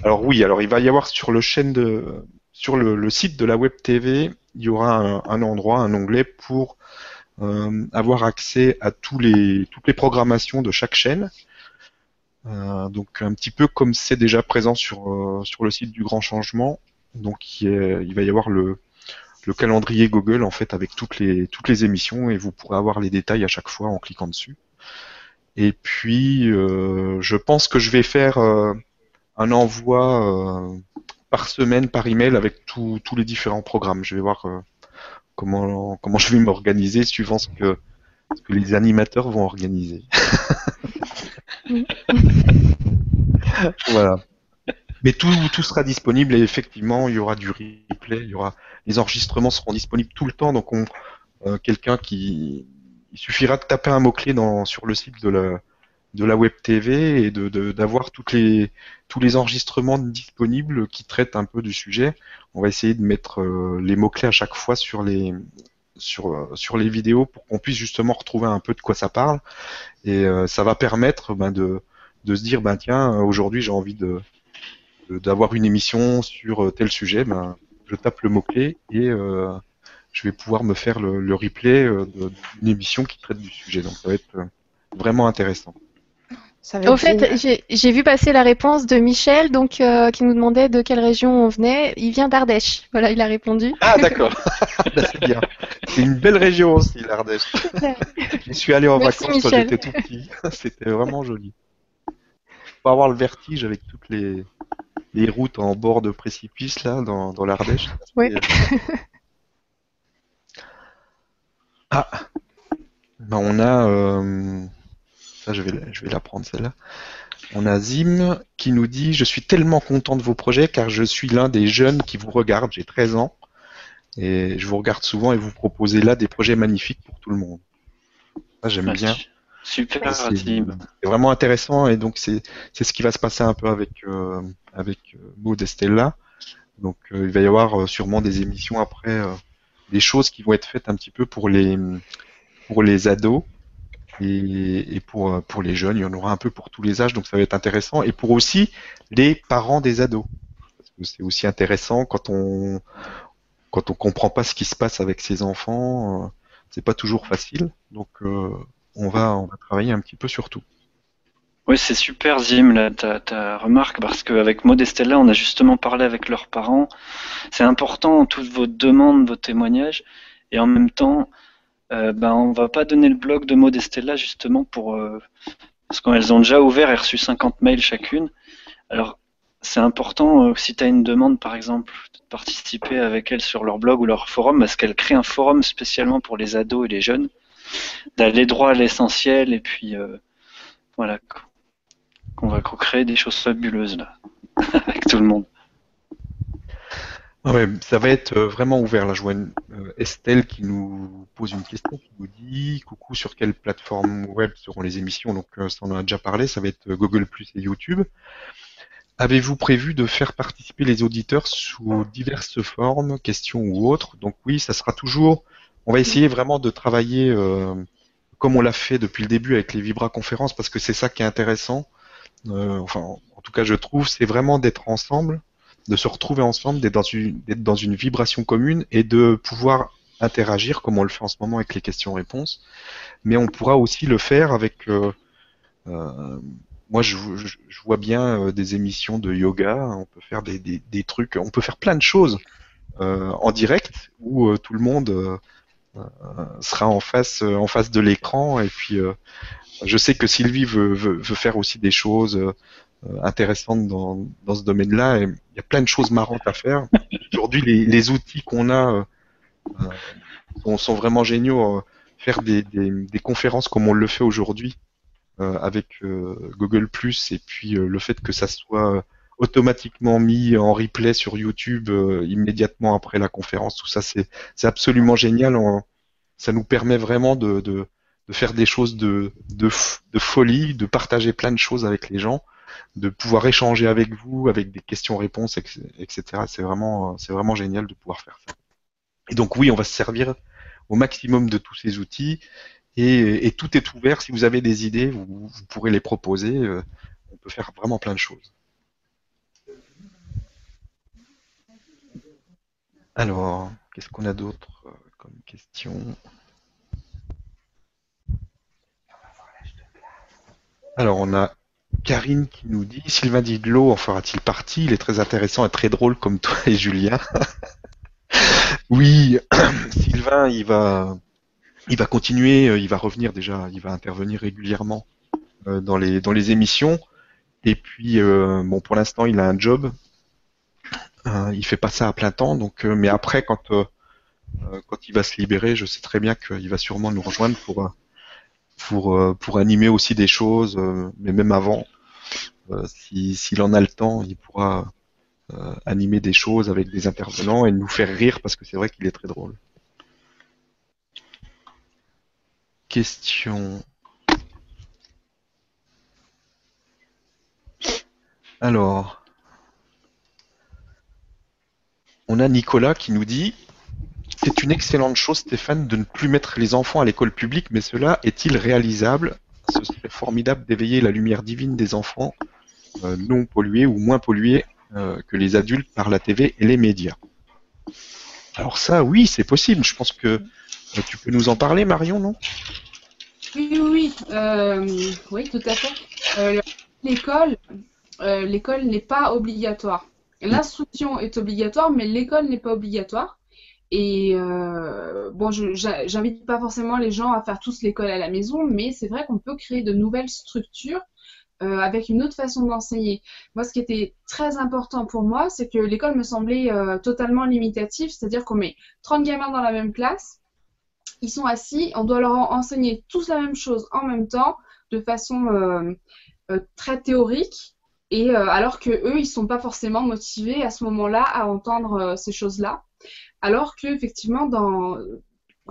Alors oui, alors il va y avoir sur le chaîne de sur le, site de la web TV, il y aura un, endroit, un onglet pour euh, avoir accès à tous les toutes les programmations de chaque chaîne. Euh, donc un petit peu comme c'est déjà présent sur sur le site du Grand Changement. Donc il, il va y avoir le le calendrier Google en fait avec toutes les toutes les émissions et vous pourrez avoir les détails à chaque fois en cliquant dessus. Et puis euh, je pense que je vais faire euh, un envoi euh, par semaine par email avec tous tous les différents programmes. Je vais voir euh, comment comment je vais m'organiser suivant ce que ce que les animateurs vont organiser. voilà. Mais tout, tout sera disponible et effectivement, il y aura du replay, il y aura les enregistrements seront disponibles tout le temps. Donc, on, euh, quelqu'un qui, il suffira de taper un mot clé dans sur le site de la de la web TV et de de- d'avoir toutes les tous les enregistrements disponibles qui traitent un peu du sujet. On va essayer de mettre euh, les mots clés à chaque fois sur les sur euh, sur les vidéos pour qu'on puisse justement retrouver un peu de quoi ça parle et euh, ça va permettre ben, de de se dire ben tiens aujourd'hui j'ai envie de de- d'avoir une émission sur euh, tel sujet, ben, je tape le mot-clé et euh, je vais pouvoir me faire le, le replay euh, d'une émission qui traite du sujet. Donc ça va être vraiment intéressant. Ça va Au fait, j'ai vu passer la réponse de Michel, donc euh, qui nous demandait de quelle région on venait. Il vient d'Ardèche. Voilà, il a répondu. Ah d'accord, Là, c'est bien. C'est une belle région aussi, l'Ardèche. Je suis allé en Merci, vacances quand j'étais tout petit. C'était vraiment joli. Faut avoir le vertige avec toutes les, les routes en bord de précipice là dans, dans l'Ardèche. Oui. Ah, ben, on a euh, ça je vais la- je vais la prendre celle-là. On a Zim qui nous dit je suis tellement content de vos projets car je suis l'un des jeunes qui vous regardent. J'ai 13 ans et je vous regarde souvent et vous proposez là des projets magnifiques pour tout le monde. Ça j'aime bien. Super, C'est vraiment intéressant et donc c'est ce qui va se passer un peu avec euh, avec euh, Maud et Stella. Donc euh, il va y avoir euh, sûrement des émissions après, euh, des choses qui vont être faites un petit peu pour les pour les ados et, et pour pour les jeunes. Il y en aura un peu pour tous les âges, donc ça va être intéressant et pour aussi les parents des ados. C'est aussi intéressant quand on quand on comprend pas ce qui se passe avec ses enfants. c'est pas toujours facile, donc on va travailler un petit peu sur tout. Oui, c'est super, Zim, ta, remarque, parce qu'avec Maud et Stella, on a justement parlé avec leurs parents. C'est important, toutes vos demandes, vos témoignages, et en même temps, euh, ben, on va pas donner le blog de Maud et Stella, justement, pour, euh, parce qu'elles ont déjà ouvert et reçu 50 mails chacune. Alors, c'est important, euh, si tu as une demande, par exemple, de participer avec elles sur leur blog ou leur forum, parce qu'elles créent un forum spécialement pour les ados et les jeunes, d'aller droit à l'essentiel, et puis, euh, voilà, qu'on va créer des choses fabuleuses là, avec tout le monde. Ouais, ça va être euh, vraiment ouvert. Là, je vois euh, Estelle qui nous pose une question, qui nous dit Coucou, sur quelle plateforme web seront les émissions? Donc, ça, on en a déjà parlé, ça va être Google Plus et YouTube. Avez-vous prévu de faire participer les auditeurs sous diverses formes, questions ou autres? Donc, oui, ça sera toujours. On va essayer vraiment de travailler euh, comme on l'a fait depuis le début avec les Vibra conférences, parce que c'est ça qui est intéressant enfin, en tout cas, je trouve, c'est vraiment d'être ensemble, de se retrouver ensemble, d'être dans une, vibration commune et de pouvoir interagir comme on le fait en ce moment avec les questions-réponses. Mais on pourra aussi le faire avec moi, je, vois bien euh, des émissions de yoga. On peut faire des, trucs, on peut faire plein de choses euh, en direct où euh, tout le monde sera en face, en face de l'écran. Et puis, je sais que Sylvie veut, veut, faire aussi des choses intéressantes dans, dans ce domaine-là. Il y a plein de choses marrantes à faire. Aujourd'hui, les, les, outils qu'on a sont, vraiment géniaux. Faire des, des, conférences comme on le fait aujourd'hui euh, avec euh, Google Plus et puis euh, le fait que ça soit automatiquement mis en replay sur YouTube immédiatement après la conférence, tout ça c'est absolument génial. ça nous permet vraiment de, de, de faire des choses de, de, de, folie, de partager plein de choses avec les gens, de pouvoir échanger avec vous, avec des questions-réponses, etc. C'est vraiment, c'est vraiment génial de pouvoir faire ça. Et donc oui, on va se servir au maximum de tous ces outils et, tout est ouvert. Si vous avez des idées, vous, pourrez les proposer. Euh, on peut faire vraiment plein de choses. Alors, qu'est-ce qu'on a d'autre euh, comme question? Alors, on a Karine qui nous dit Sylvain Didlot en fera-t-il partie? Il est très intéressant et très drôle comme toi et Julien. oui, Sylvain, il va il va continuer, euh, il va revenir déjà, il va intervenir régulièrement euh, dans les dans les émissions. Et puis bon, pour l'instant, il a un job. Il fait pas ça à plein temps, donc mais après, quand quand il va se libérer, je sais très bien qu'il va sûrement nous rejoindre pour animer aussi des choses, mais même avant, s'il en a le temps, il pourra animer des choses avec des intervenants et nous faire rire parce que c'est vrai qu'il est très drôle. question. Alors, on a Nicolas qui nous dit C'est une excellente chose, Stéphane, de ne plus mettre les enfants à l'école publique, mais cela est-il réalisable? Ce serait formidable d'éveiller la lumière divine des enfants euh, non pollués ou moins pollués euh, que les adultes par la TV et les médias. Alors ça, oui, c'est possible. Je pense que tu peux nous en parler, Marion, non? Oui, oui, euh, oui, tout à fait. Euh, euh, l'école n'est pas obligatoire. L'instruction est obligatoire, mais l'école n'est pas obligatoire. Et bon, j'invite pas forcément les gens à faire tous l'école à la maison, mais c'est vrai qu'on peut créer de nouvelles structures avec une autre façon d'enseigner. Moi, ce qui était très important pour moi, c'est que l'école me semblait totalement limitative, c'est-à-dire qu'on met 30 gamins dans la même classe, ils sont assis, on doit leur enseigner tous la même chose en même temps, de façon euh, euh, très théorique, et euh, alors que eux, ils sont pas forcément motivés à ce moment-là à entendre ces choses-là. Alors que effectivement, dans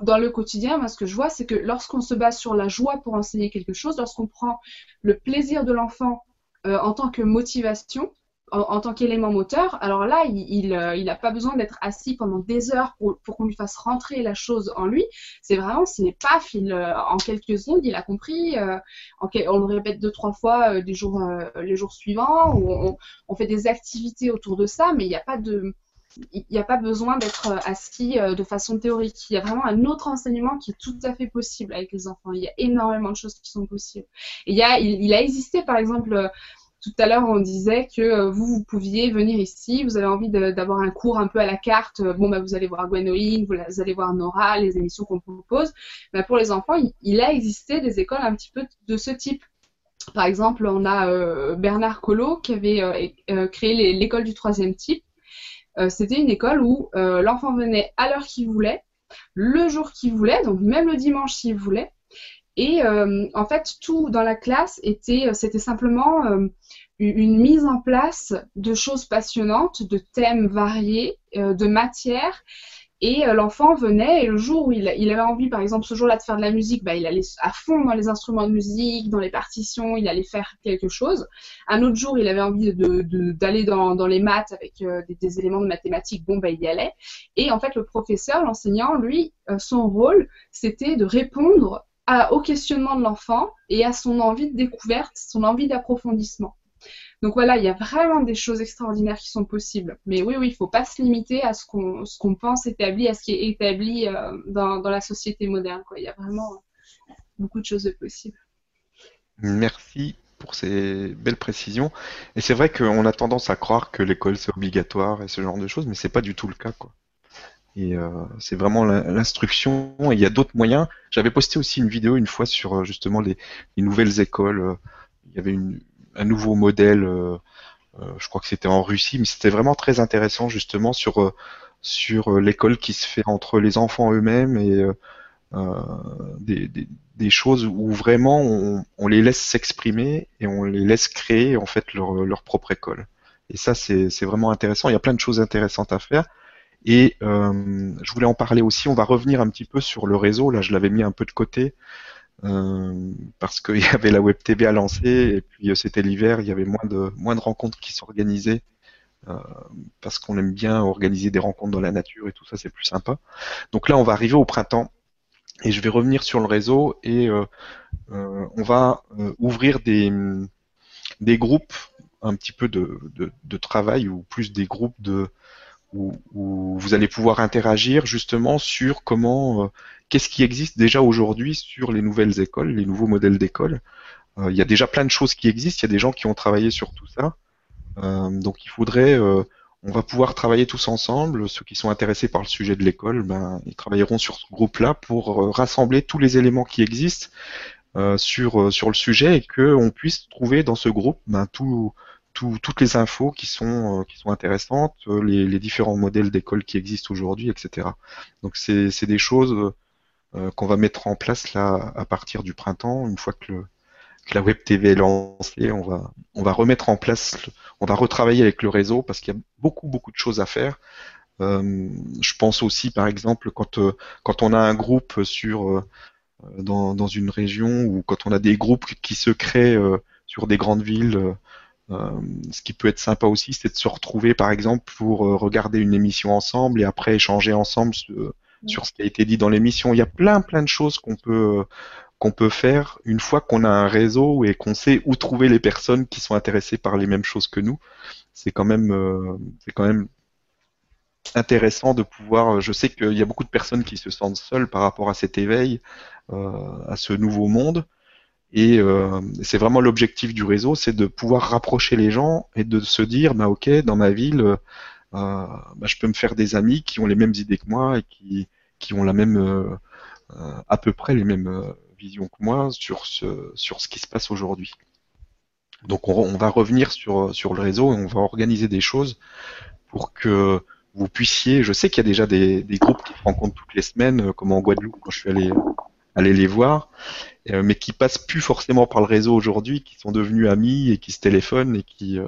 dans le quotidien, moi, ce que je vois, c'est que lorsqu'on se base sur la joie pour enseigner quelque chose, lorsqu'on prend le plaisir de l'enfant en tant que motivation, en, tant qu'élément moteur, alors là, il n'a il, pas besoin d'être assis pendant des heures pour, qu'on lui fasse rentrer la chose en lui. C'est vraiment, ce n'est pas il, en quelques secondes, il a compris. Euh, on le répète deux, trois fois euh, euh, les jours suivants, on, fait des activités autour de ça, mais il n'y a pas de il n'y a pas besoin d'être assis de façon théorique. Il y a vraiment un autre enseignement qui est tout à fait possible avec les enfants. Il y a énormément de choses qui sont possibles. Il, y il a existé, par exemple, tout à l'heure, on disait que euh, vous, vous pouviez venir ici, vous avez envie d'avoir un cours un peu à la carte. Euh, bon, bah, vous allez voir Gwenoline, vous, allez voir Nora, les émissions qu'on propose. Bah, pour les enfants, il, a existé des écoles un petit peu de ce type. Par exemple, on a euh, Bernard Collot qui avait créé l'école du troisième type. C'était une école où l'enfant venait à l'heure qu'il voulait, le jour qu'il voulait, donc même le dimanche s'il voulait. Et en fait, tout dans la classe était, c'était simplement une mise en place de choses passionnantes, de thèmes variés, euh, de matières. Et euh, l'enfant venait et le jour où il, avait envie, par exemple, ce jour-là de faire de la musique, bah, il allait à fond dans les instruments de musique, dans les partitions, il allait faire quelque chose. Un autre jour, il avait envie d'aller de, dans, les maths avec euh, des, éléments de mathématiques, bon, bah, il y allait. Et en fait, le professeur, l'enseignant, lui, son rôle, c'était de répondre au questionnement de l'enfant et à son envie de découverte, son envie d'approfondissement. Donc voilà, il y a vraiment des choses extraordinaires qui sont possibles. Mais oui, oui, il ne faut pas se limiter à ce qu'on pense établi, à ce qui est établi euh, dans, la société moderne. Il y a vraiment beaucoup de choses de possibles. Merci pour ces belles précisions. Et c'est vrai qu'on a tendance à croire que l'école c'est obligatoire et ce genre de choses, mais c'est pas du tout le cas, quoi. Et euh, c'est vraiment l'in- l'instruction. Il y a d'autres moyens. J'avais posté aussi une vidéo une fois sur euh, justement les, les nouvelles écoles. Il y avait un nouveau modèle. euh, je crois que c'était en Russie, mais c'était vraiment très intéressant justement sur sur l'école qui se fait entre les enfants eux-mêmes et des, des, choses où vraiment on, les laisse s'exprimer et on les laisse créer en fait leur, leur propre école. Et ça, c'est vraiment intéressant. Il y a plein de choses intéressantes à faire. Et euh, je voulais en parler aussi. On va revenir un petit peu sur le réseau. Là, je l'avais mis un peu de côté euh, parce qu'il y avait la Web TV à lancer et puis euh, c'était l'hiver. Il y avait moins de moins de rencontres qui s'organisaient euh, parce qu'on aime bien organiser des rencontres dans la nature et tout ça, c'est plus sympa. Donc là, on va arriver au printemps et je vais revenir sur le réseau et euh, euh, on va ouvrir des des groupes un petit peu de, de, de travail ou plus des groupes de où, vous allez pouvoir interagir justement sur comment, euh, qu'est-ce qui existe déjà aujourd'hui sur les nouvelles écoles, les nouveaux modèles d'école. Euh, il y a déjà plein de choses qui existent, il y a des gens qui ont travaillé sur tout ça. Euh, donc il faudrait, euh, on va pouvoir travailler tous ensemble. Ceux qui sont intéressés par le sujet de l'école, ben, ils travailleront sur ce groupe-là pour euh, rassembler tous les éléments qui existent sur, sur le sujet et qu'on puisse trouver dans ce groupe ben, tout, tout- toutes les infos qui sont, euh, qui sont intéressantes, euh, les, différents modèles d'école qui existent aujourd'hui, etc. Donc c'est des choses euh, qu'on va mettre en place là à partir du printemps, une fois que, la Web TV est lancée, on va, on va remettre en place, on va retravailler avec le réseau parce qu'il y a beaucoup beaucoup de choses à faire. Je pense aussi par exemple quand, quand on a un groupe sur dans, dans une région ou quand on a des groupes qui se créent sur des grandes villes, ce qui peut être sympa aussi, c'est de se retrouver par exemple pour euh, regarder une émission ensemble et après échanger ensemble sur, sur ce qui a été dit dans l'émission. Il y a plein plein de choses qu'on peut qu'on peut faire une fois qu'on a un réseau et qu'on sait où trouver les personnes qui sont intéressées par les mêmes choses que nous. C'est quand même euh, c'est quand même intéressant de pouvoir. Je sais qu'il y a beaucoup de personnes qui se sentent seules par rapport à cet éveil, euh, à ce nouveau monde. Et euh, c'est vraiment l'objectif du réseau, c'est de pouvoir rapprocher les gens et de se dire, bah ok, dans ma ville, euh, bah, je peux me faire des amis qui ont les mêmes idées que moi et qui, qui ont la même, euh, euh, à peu près les mêmes euh, visions que moi sur ce, sur ce qui se passe aujourd'hui. Donc on, on va revenir sur, sur le réseau et on va organiser des choses pour que vous puissiez, je sais qu'il y a déjà des, des groupes qui se rencontrent toutes les semaines, euh, comme en Guadeloupe quand je suis allé, allé les voir, euh, mais qui passent plus forcément par le réseau aujourd'hui, qui sont devenus amis et qui se téléphonent et qui, euh,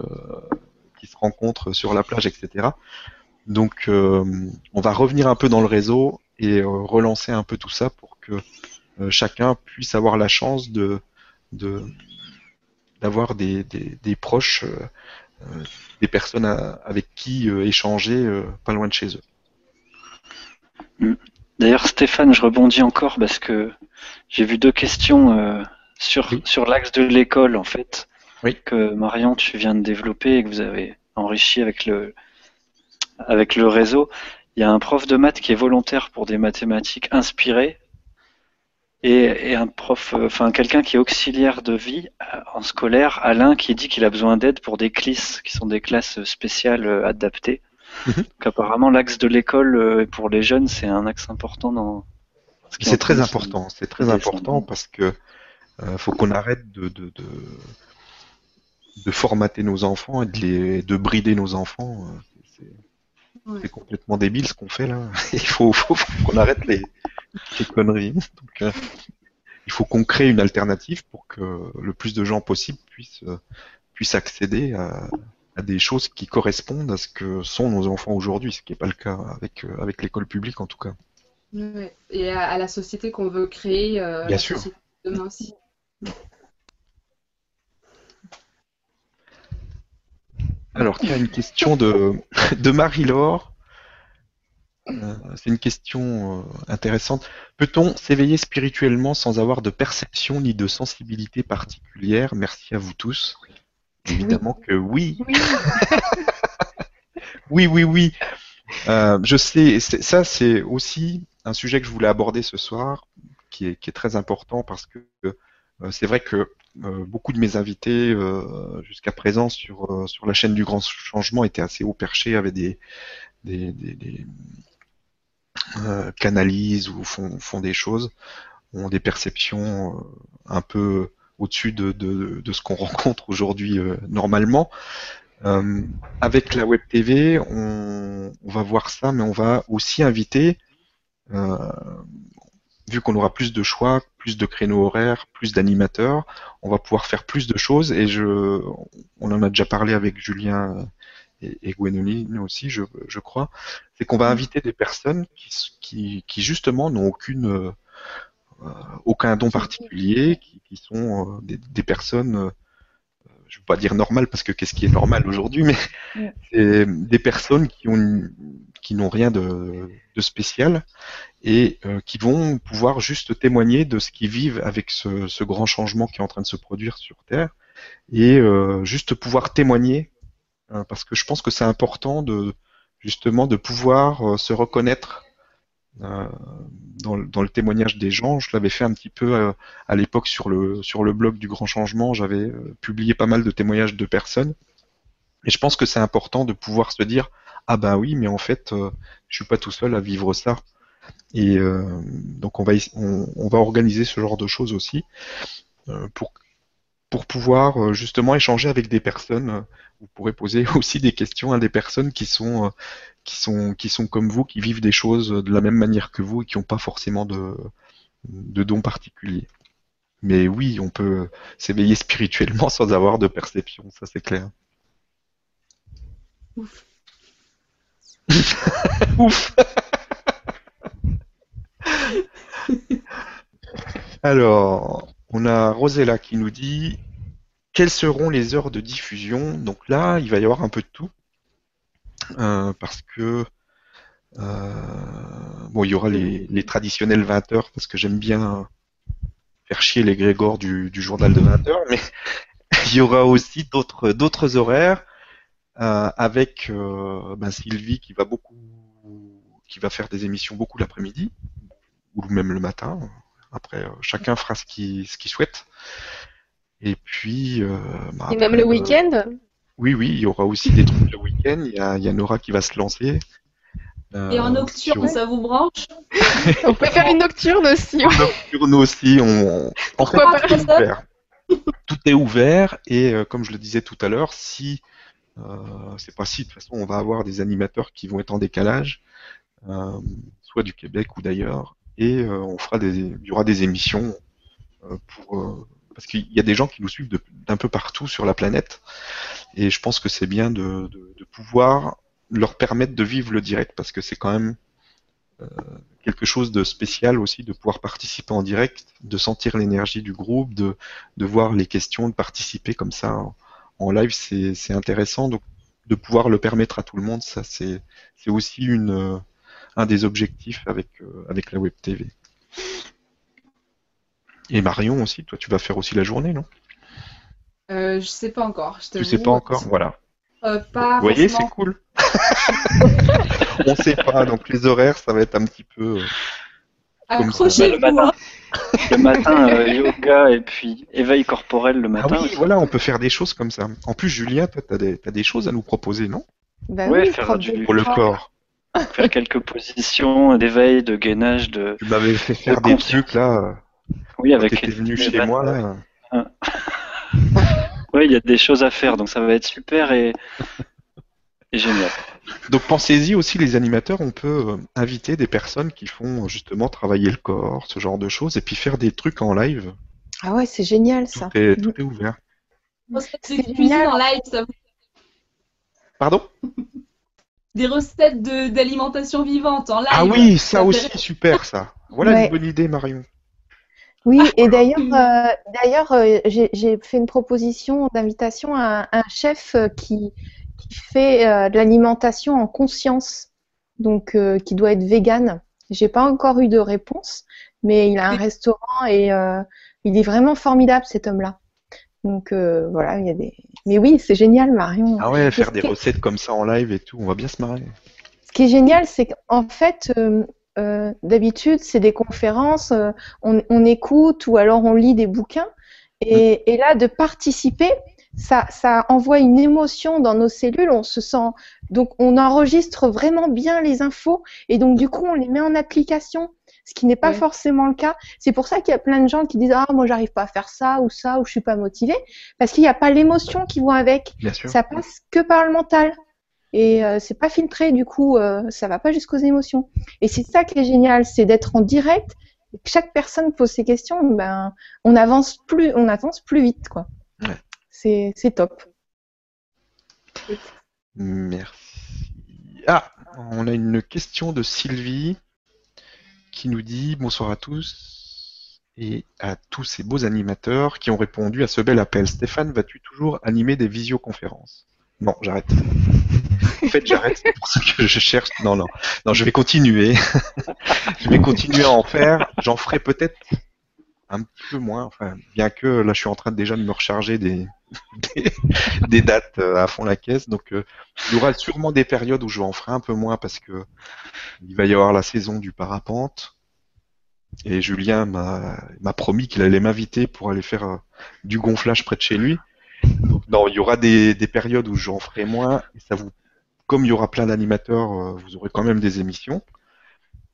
se rencontrent sur la plage, etc. Donc euh, on va revenir un peu dans le réseau et relancer un peu tout ça pour que chacun puisse avoir la chance d'avoir des, proches, des personnes avec qui échanger pas loin de chez eux. D'ailleurs, Stéphane, je rebondis encore parce que j'ai vu deux questions euh, sur, Oui. sur l'axe de l'école, en fait, Oui. que Marion, tu viens de développer et que vous avez enrichi avec le, avec le réseau. Il y a un prof de maths qui est volontaire pour des mathématiques inspirées et, et un prof, euh, enfin quelqu'un qui est auxiliaire de vie euh, en scolaire, Alain, qui dit qu'il a besoin d'aide pour des CLIS, qui sont des classes spéciales adaptées. Mhm. Donc apparemment, l'axe de l'école pour les jeunes, c'est un axe important dans. ce qui est en C'est très important, c'est très important parce que euh, faut qu'on arrête de, de, de, de formater nos enfants et de, les, de brider nos enfants. euh, C'est Ouais. complètement débile ce qu'on fait là. Il faut, faut, faut qu'on arrête les, les conneries. Donc, euh, il faut qu'on crée une alternative pour que le plus de gens possible puissent, puissent accéder à, à des choses qui correspondent à ce que sont nos enfants aujourd'hui, ce qui n'est pas le cas avec, avec l'école publique en tout cas. Ouais. Et à, à la société qu'on veut créer, euh, Bien la sûr. société de demain aussi. Alors, tiens, une question de, de Marie-Laure. Euh, c'est une question euh, intéressante. Peut-on s'éveiller spirituellement sans avoir de perception ni de sensibilité particulière? Merci à vous tous. Évidemment que oui. Oui. Oui, oui, oui. Euh, je sais, ça c'est aussi un sujet que je voulais aborder ce soir, qui est, qui est très important parce que euh, c'est vrai que euh, beaucoup de mes invités euh, jusqu'à présent sur, euh, sur la chaîne du Grand Changement étaient assez haut perchés, avaient des, des, des- des, canalisent ou font, font des choses, ont des perceptions un peu au-dessus de, de, de ce qu'on rencontre aujourd'hui euh, normalement. Euh, avec la Web TV, on, on va voir ça, mais on va aussi inviter, euh, vu qu'on aura plus de choix, plus de créneaux horaires, plus d'animateurs, on va pouvoir faire plus de choses. Et je, on en a déjà parlé avec Julien et, et Gwénoline aussi, je, je crois. C'est qu'on va inviter des personnes qui, qui, qui justement n'ont aucune, euh, euh, aucun don particulier, qui, qui sont euh, des, des personnes euh, je ne veux pas dire normal parce que qu'est-ce qui est normal aujourd'hui, mais Ouais. c'est des personnes qui ont une- qui n'ont rien de, de spécial et euh, qui vont pouvoir juste témoigner de ce qu'ils vivent avec ce, ce grand changement qui est en train de se produire sur Terre et euh, juste pouvoir témoigner euh, parce que je pense que c'est important de justement de pouvoir euh, se reconnaître euh, dans, le- témoignage des gens. Je l'avais fait un petit peu euh, à l'époque sur le sur le blog du Grand Changement. J'avais euh, publié pas mal de témoignages de personnes. Et je pense que c'est important de pouvoir se dire ah ben oui, mais en fait, je suis pas tout seul à vivre ça. Et donc on va on, va organiser ce genre de choses aussi pour pour pouvoir justement échanger avec des personnes. Vous pourrez poser aussi des questions à des personnes qui sont qui sont qui sont comme vous, qui vivent des choses de la même manière que vous et qui n'ont pas forcément de de dons particuliers. Mais oui, on peut s'éveiller spirituellement sans avoir de perception, ça c'est clair. Ouf. Ouf. Alors, on a Rosella qui nous dit quelles seront les heures de diffusion? Donc là, il va y avoir un peu de tout. Euh, parce que euh, bon, il y aura les, les traditionnelles 20 heures parce que j'aime bien faire chier les Grégor du, du journal de 20 heures, mais il y aura aussi d'autres d'autres horaires euh, avec ben, Sylvie qui va beaucoup qui va faire des émissions beaucoup l'après-midi ou même le matin. Après, chacun fera ce qu'il ce qu'il souhaite. Et puis, ben, Et même le week-end? oui, oui, il y aura aussi des trucs le week-end. Il y a, il y a Nora qui va se lancer. Et en Euh, nocturne, sur- ça vous branche? On peut faire une nocturne aussi. Nous aussi, on, en fait, Pourquoi pas? tout est ouvert. Tout est ouvert et euh, comme je le disais tout à l'heure, si euh, c'est pas si de toute façon on va avoir des animateurs qui vont être en décalage, euh, soit du Québec ou d'ailleurs, et euh, on fera des, il y aura des émissions euh, pour euh, parce qu'il y a des gens qui nous suivent d'un peu partout sur la planète et je pense que c'est bien de, pouvoir leur permettre de vivre le direct parce que c'est quand même euh, quelque chose de spécial aussi de pouvoir participer en direct, de sentir l'énergie du groupe, de, voir les questions, de participer comme ça en, live, c'est intéressant. Donc de pouvoir le permettre à tout le monde, ça c'est aussi euh, un des objectifs avec euh, avec la web TV. Et Marion aussi, toi tu vas faire aussi la journée, non? Euh, Je sais pas encore. Je Tu sais pas encore, voilà. Euh, pas Vous voyez, c'est cool. On sait pas, donc les horaires, ça va être un petit peu. euh. Accrochez-vous. Bah, le matin. Le matin, euh, yoga et puis éveil corporel le Ah matin. oui, aussi. voilà, on peut faire des choses comme ça. En plus, Julien, toi, t'as des, t'as des choses à nous proposer, non? Bah Ouais, oui, faire du- Pour le corps. Faire quelques positions d'éveil, de gainage, de. Tu m'avais fait faire De des trucs là. Oui, avec. venu chez moi là. Oui, il y a des choses à faire, donc ça va être super et, et génial. Donc pensez-y aussi, les animateurs, on peut euh, inviter des personnes qui font justement travailler le corps, ce genre de choses, et puis faire des trucs en live. Ah ouais, c'est génial Tout ça. est, tout est ouvert. C'est génial. en live, ça Pardon? Des recettes de- d'alimentation vivante en live. Ah oui, ça Ça aussi, super ça. Voilà Ouais. une bonne idée, Marion. Oui, et d'ailleurs, Mm. euh, d'ailleurs, euh, j'ai j'ai fait une proposition d'invitation à un, un chef euh, qui, qui fait euh, de l'alimentation en conscience, donc euh, qui doit être vegan. J'ai pas encore eu de réponse, mais il a un restaurant et euh, il est vraiment formidable cet homme-là. Donc euh, voilà, il y a des. Mais oui, c'est génial, Marion. Ah ouais, faire des recettes comme ça en live et tout, on va bien se marrer. Ce qui est génial, c'est qu'en fait, euh, euh, d'habitude, c'est des conférences, euh, on, on écoute ou alors on lit des bouquins. Et, et là, de participer, ça, ça envoie une émotion dans nos cellules. On se sent, donc, on enregistre vraiment bien les infos et donc, du coup, on les met en application, ce qui n'est pas Ouais. forcément le cas. C'est pour ça qu'il y a plein de gens qui disent ah moi j'arrive pas à faire ça ou ça ou je suis pas motivé parce qu'il n'y a pas l'émotion qui va avec. Bien sûr. Ça passe que par le mental. Et euh, c'est pas filtré, du coup, euh, ça va pas jusqu'aux émotions. Et c'est ça qui est génial, c'est d'être en direct. Et que chaque personne pose ses questions, ben, on avance plus, on avance plus vite, quoi. Ouais. C'est, c'est top. Merci. Ah, on a une question de Sylvie qui nous dit bonsoir à tous et à tous ces beaux animateurs qui ont répondu à ce bel appel. Stéphane, vas-tu toujours animer des visioconférences? Non, j'arrête. En fait, j'arrête c'est pour ça que je cherche. Non, non, non, je vais continuer. je vais continuer à en faire. J'en ferai peut-être un peu moins. Enfin, bien que là, je suis en train déjà de me recharger des, des, des dates euh, à fond la caisse. Donc, euh, il y aura sûrement des périodes où je en ferai un peu moins parce que il va y avoir la saison du parapente. Et Julien m'a m'a promis qu'il allait m'inviter pour aller faire euh, du gonflage près de chez lui. Donc, non, il y aura des, des périodes où j'en ferai moins. Et ça vous, comme il y aura plein d'animateurs, euh, vous aurez quand même des émissions.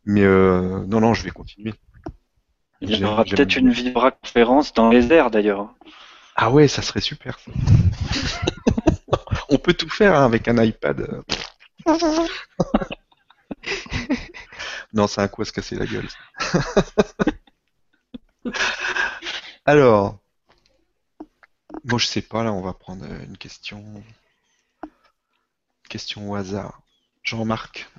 Mais euh, non, non, je vais continuer. Il y aura peut-être une vibra-conférence dans les airs d'ailleurs. Ah ouais, ça serait super. ça. On peut tout faire hein, avec un iPad. non, c'est un coup à se casser la gueule. ça. Alors, bon, je sais pas, là, on va prendre euh, une question. Question au hasard. Jean-Marc.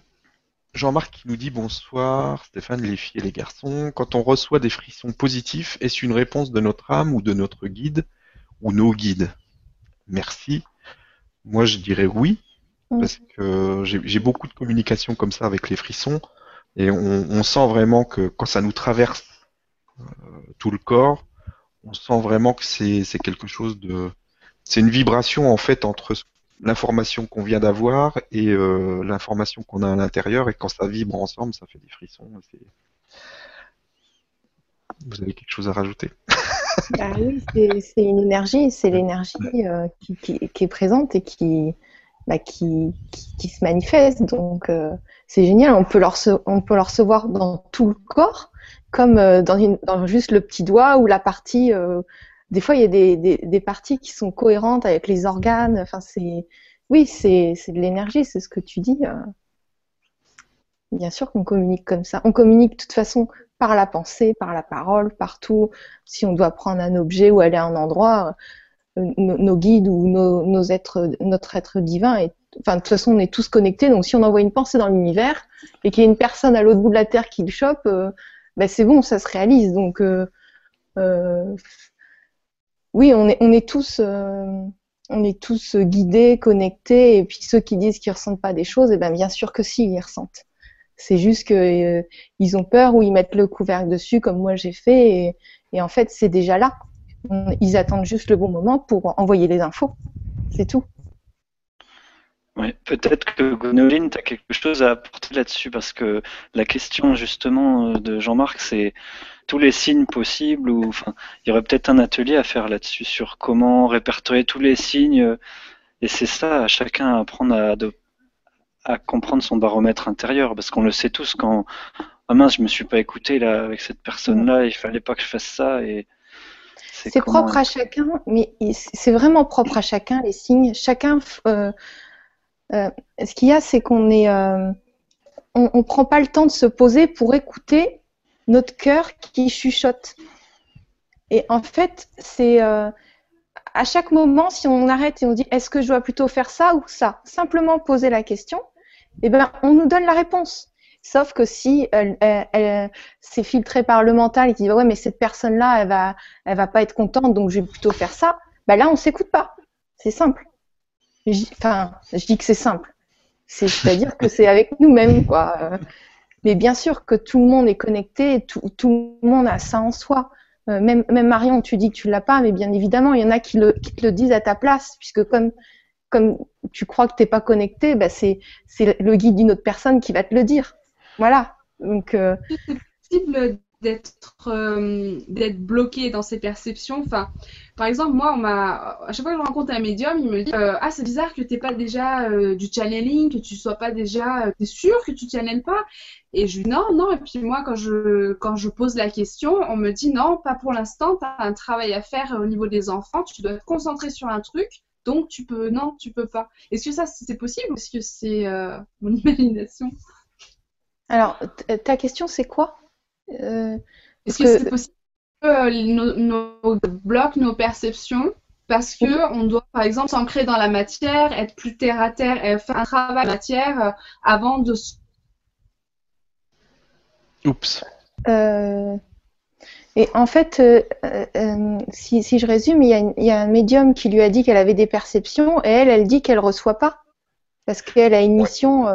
Jean-Marc qui nous dit bonsoir, Stéphane, les filles et les garçons. Quand on reçoit des frissons positifs, est-ce une réponse de notre âme ou de notre guide ou nos guides? Merci. Moi, je dirais oui, parce que j'ai j'ai beaucoup de communication comme ça avec les frissons, et on, on sent vraiment que quand ça nous traverse euh, tout le corps, on sent vraiment que c'est quelque chose de... C'est une vibration en fait entre l'information qu'on vient d'avoir et euh, l'information qu'on a à l'intérieur, et quand ça vibre ensemble, ça fait des frissons. Vous avez quelque chose à rajouter? Bah oui, c'est, une énergie, c'est l'énergie euh, qui, qui, qui est présente et qui, bah, qui, qui, qui se manifeste. Donc euh, c'est génial, on peut le recevoir dans tout le corps, comme euh, dans, une- dans juste le petit doigt ou la partie. euh, des fois, il y a des, des, parties qui sont cohérentes avec les organes. Enfin, c'est, oui, c'est, de l'énergie, c'est ce que tu dis. euh. Bien sûr qu'on communique comme ça. On communique de toute façon par la pensée, par la parole, partout. Si on doit prendre un objet ou aller à un endroit, nos, guides ou nos, nos êtres, notre être divin enfin, de toute façon, on est tous connectés. Donc, si on envoie une pensée dans l'univers et qu'il y a une personne à l'autre bout de la terre qui le chope, ben, c'est bon, ça se réalise. Donc, euh, euh, oui, on est, on est tous, euh, on est tous guidés, connectés. Et puis, ceux qui disent qu'ils ressentent pas des choses, eh ben, bien sûr que si, ils ressentent. C'est juste que euh, ont peur ou ils mettent le couvercle dessus, comme moi j'ai fait. Et, et en fait, c'est déjà là. Ils attendent juste le bon moment pour envoyer les infos. C'est tout. Ouais, peut-être que Gonoline, tu as quelque chose à apporter là-dessus, parce que la question justement euh, de Jean-Marc, c'est tous les signes possibles, ou enfin, il y aurait peut-être un atelier à faire là-dessus, sur comment répertorier tous les signes, euh, et c'est ça, à chacun à apprendre à, comprendre son baromètre intérieur, parce qu'on le sait tous quand, ah mince, je me suis pas écouté là avec cette personne-là, il fallait pas que je fasse ça, et C'est comment- propre à chacun, mais c'est vraiment propre à chacun, les signes. Chacun, euh, euh, ce qu'il y a, c'est qu'on est, euh, prend pas le temps de se poser pour écouter notre cœur qui chuchote. Et en fait, c'est euh, à chaque moment, si on arrête et on dit est-ce que je dois plutôt faire ça ou ça, simplement poser la question, eh ben, on nous donne la réponse. Sauf que si elle, elle- elle- c'est filtré par le mental et dit ouais mais cette personne là elle va elle va pas être contente donc je vais plutôt faire ça, bah là on s'écoute pas. C'est simple. Enfin, je dis que c'est simple. C'est- C'est-à-dire que c'est avec nous-mêmes quoi. Mais bien sûr que tout le monde est connecté, tout, tout le monde a ça en soi. Euh, même, même Marion, tu dis que tu l'as pas, mais bien évidemment, il y en a qui, le, qui te le disent à ta place, puisque comme, comme tu crois que t'es pas connecté, bah c'est, le guide d'une autre personne qui va te le dire. Voilà. Donc, euh, d'être euh, d'être bloqué dans ses perceptions. Enfin, par exemple, moi, à chaque fois que je rencontre un médium, il me dit euh, ah c'est bizarre que t'aies pas déjà euh, du channeling, que tu sois pas déjà, t'es sûr que tu channelles pas? Et je dis non non. Et puis moi, quand je quand je pose la question, on me dit non, pas pour l'instant. T'as un travail à faire au niveau des enfants. Tu dois te concentrer sur un truc. Donc tu peux non, tu peux pas. Est-ce que ça c'est possible est-ce que c'est mon imagination? Alors, ta question, c'est quoi? Est-ce Parce que que- c'est possible que euh, nos, nos blocs, nos perceptions, parce que on doit, par exemple, s'ancrer dans la matière, être plus terre à terre, et faire un travail de matière euh, avant de Oups. Euh, et en fait, euh, euh, euh, si, si je résume, il y, a une- il y a un médium qui lui a dit qu'elle avait des perceptions et elle, elle dit qu'elle reçoit pas parce qu'elle a une mission.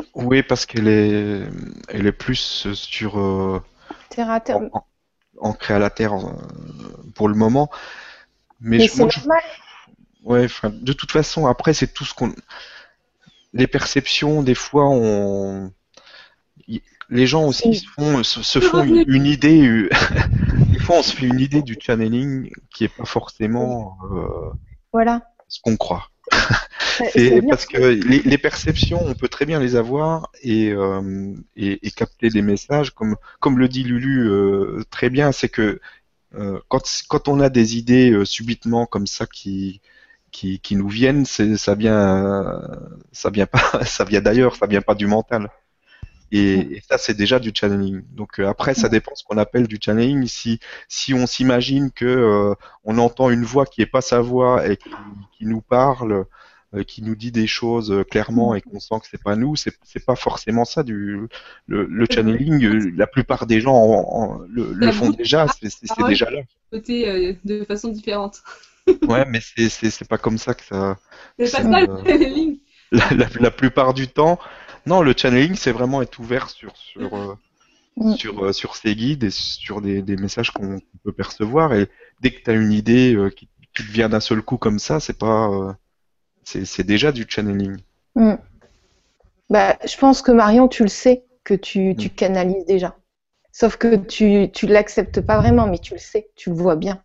Euh, Oui, parce qu'elle est, elle est plus sur euh, terre à terre. en- en- ancrée à la terre euh, pour le moment. Mais, Mais je- c'est moi, je- normal. ouais, de toute façon, après, c'est tout ce qu'on. Les perceptions, des fois, on. y- Les gens aussi Oui. se font, se, se Le font une, idée. euh, des fois, on se fait une idée du channeling qui est pas forcément euh, Voilà. ce qu'on croit. C'est parce que les, les perceptions, on peut très bien les avoir et, euh, et, et capter des messages, comme, comme le dit Lulu euh, très bien, c'est que euh, quand, quand on a des idées euh, subitement comme ça qui, qui, qui nous viennent, c'est, ça vient, ça vient pas, ça vient d'ailleurs, ça vient pas du mental. Et, et ça, c'est déjà du channeling. Donc euh, après, ça dépend ce qu'on appelle du channeling. Si, si on s'imagine que euh, on entend une voix qui est pas sa voix et qui, qui nous parle, euh, qui nous dit des choses clairement et qu'on sent que c'est pas nous, c'est pas forcément ça du le, le channeling. La plupart des gens en- en- le, le font déjà, c'est déjà là. côté de façon différente. Ouais, mais c'est pas comme ça que ça. C'est pas ça le channeling. La, la, la plupart du temps, non, le channeling c'est vraiment être ouvert sur sur euh, Mm. sur euh, sur ses guides et sur des, des messages qu'on peut percevoir. Et dès que tu as une idée euh, qui, qui te vient d'un seul coup comme ça, c'est pas c'est déjà du channeling. Mm. Bah, je pense que Marion, tu le sais que tu, tu Mm. canalises déjà. Sauf que tu tu l'acceptes pas vraiment, mais tu le sais, tu le vois bien.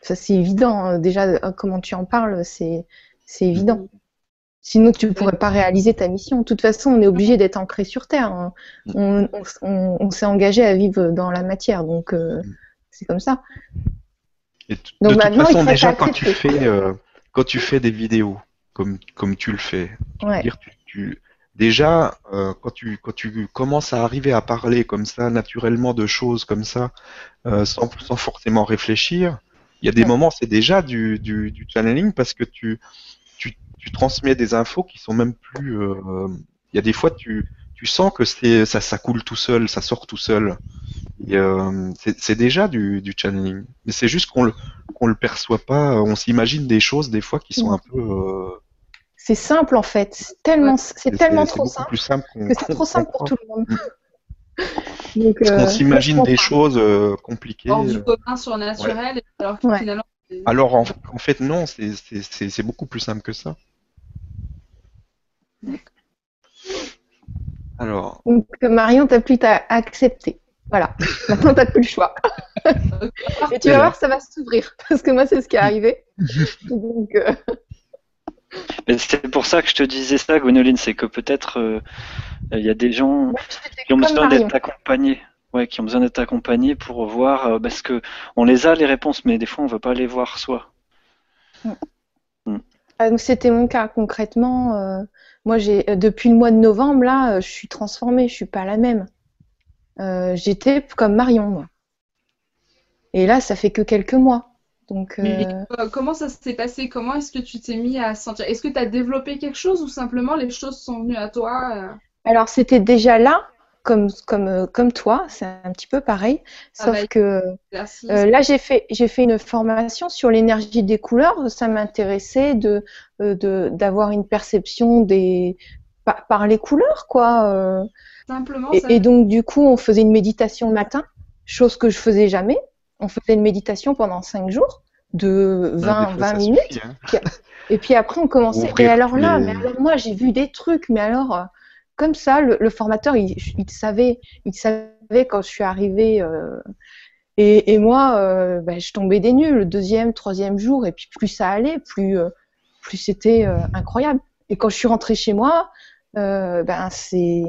Ça c'est évident. hein. Déjà, comment tu en parles, c'est c'est évident. Sinon, tu ne pourrais pas réaliser ta mission. De toute façon, on est obligé d'être ancré sur Terre. On, on, on- on s'est engagé à vivre dans la matière, donc euh, c'est comme ça. Et t- Donc de toute maintenant, façon, déjà quand tu fais euh, quand tu fais des vidéos comme comme tu le fais, Ouais. dire tu, tu- déjà euh, quand tu quand tu commences à arriver à parler comme ça naturellement de choses comme ça euh, sans sans forcément réfléchir, il y a des Ouais. moments c'est déjà du, du du channeling parce que tu tu transmets des infos qui sont même plus euh, il y a des fois tu tu sens que c'est ça ça coule tout seul, ça sort tout seul. Et, euh, c'est c'est déjà du, du channeling. Mais c'est juste qu'on le qu'on le perçoit pas, on s'imagine des choses des fois qui sont un peu euh, C'est simple en fait. C'est tellement, c'est tellement c'est trop simple plus simple qu'on que c'est trop simple pour tout le monde. Donc, Parce euh, qu'on s'imagine des choses euh, compliquées. Hors du commun surnaturel, alors que Ouais. finalement. c'est- Alors en, en fait non, c'est c'est- c'est c'est beaucoup plus simple que ça. Alors, Donc, Marion, t'as plus qu'à accepter. Voilà. Maintenant, t'as plus le choix. Et tu vas voir, ça va s'ouvrir. Parce que moi, c'est ce qui est arrivé. Donc, euh, Mais c'est pour ça que je te disais ça, Gwenoline, c'est que peut-être euh, il y a des gens moi, qui ont besoin d'être accompagnés. Ouais, qui ont besoin d'être accompagnés pour voir, euh, parce que on les a les réponses, mais des fois on veut pas les voir soi. Ah, donc, C'était mon cas concrètement. Moi, j'ai euh, depuis le mois de novembre, là, euh, je suis transformée. Je suis pas la même. Euh, J'étais comme Marion, moi. Et là, ça fait que quelques mois. Donc, Mais euh, comment ça s'est passé? Comment est-ce que tu t'es mis à sentir? Est-ce que tu as développé quelque chose ou simplement les choses sont venues à toi? alors c'était déjà là, comme comme euh, comme toi, c'est un petit peu pareil, sauf Travail. que Euh, là, j'ai fait, j'ai fait une formation sur l'énergie des couleurs. Ça m'intéressait de, euh, de, d'avoir une perception des, par, par les couleurs, quoi. Simplement, Et, ça et donc, du coup, on faisait une méditation le matin, chose que je faisais jamais. on faisait une méditation pendant 5 jours de 20, Ah, des fois, 20 ça minutes. suffit, hein. Et puis après, on commençait. Et alors là, les- mais alors moi, j'ai vu des trucs, mais alors, euh, comme ça, le, formateur, il, savait, il savait quand je suis arrivée. euh, et, moi, euh, ben, je tombais des nues le deuxième, troisième jour, et puis plus ça allait, plus, euh, plus c'était incroyable. Et quand je suis rentrée chez moi, ben c'est.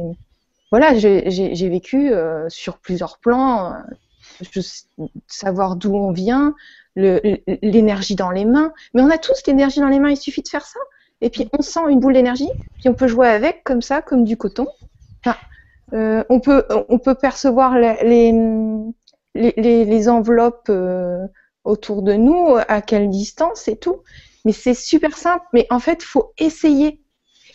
Voilà, j'ai vécu sur plusieurs plans, savoir d'où on vient, l'énergie dans les mains. Mais on a tous l'énergie dans les mains, il suffit de faire ça. Et puis on sent une boule d'énergie, puis on peut jouer avec comme ça, comme du coton. Enfin, euh, on, peut, on peut percevoir les, les, les, les enveloppes euh, autour de nous, à quelle distance et tout. Mais c'est super simple. Mais en fait, il faut essayer.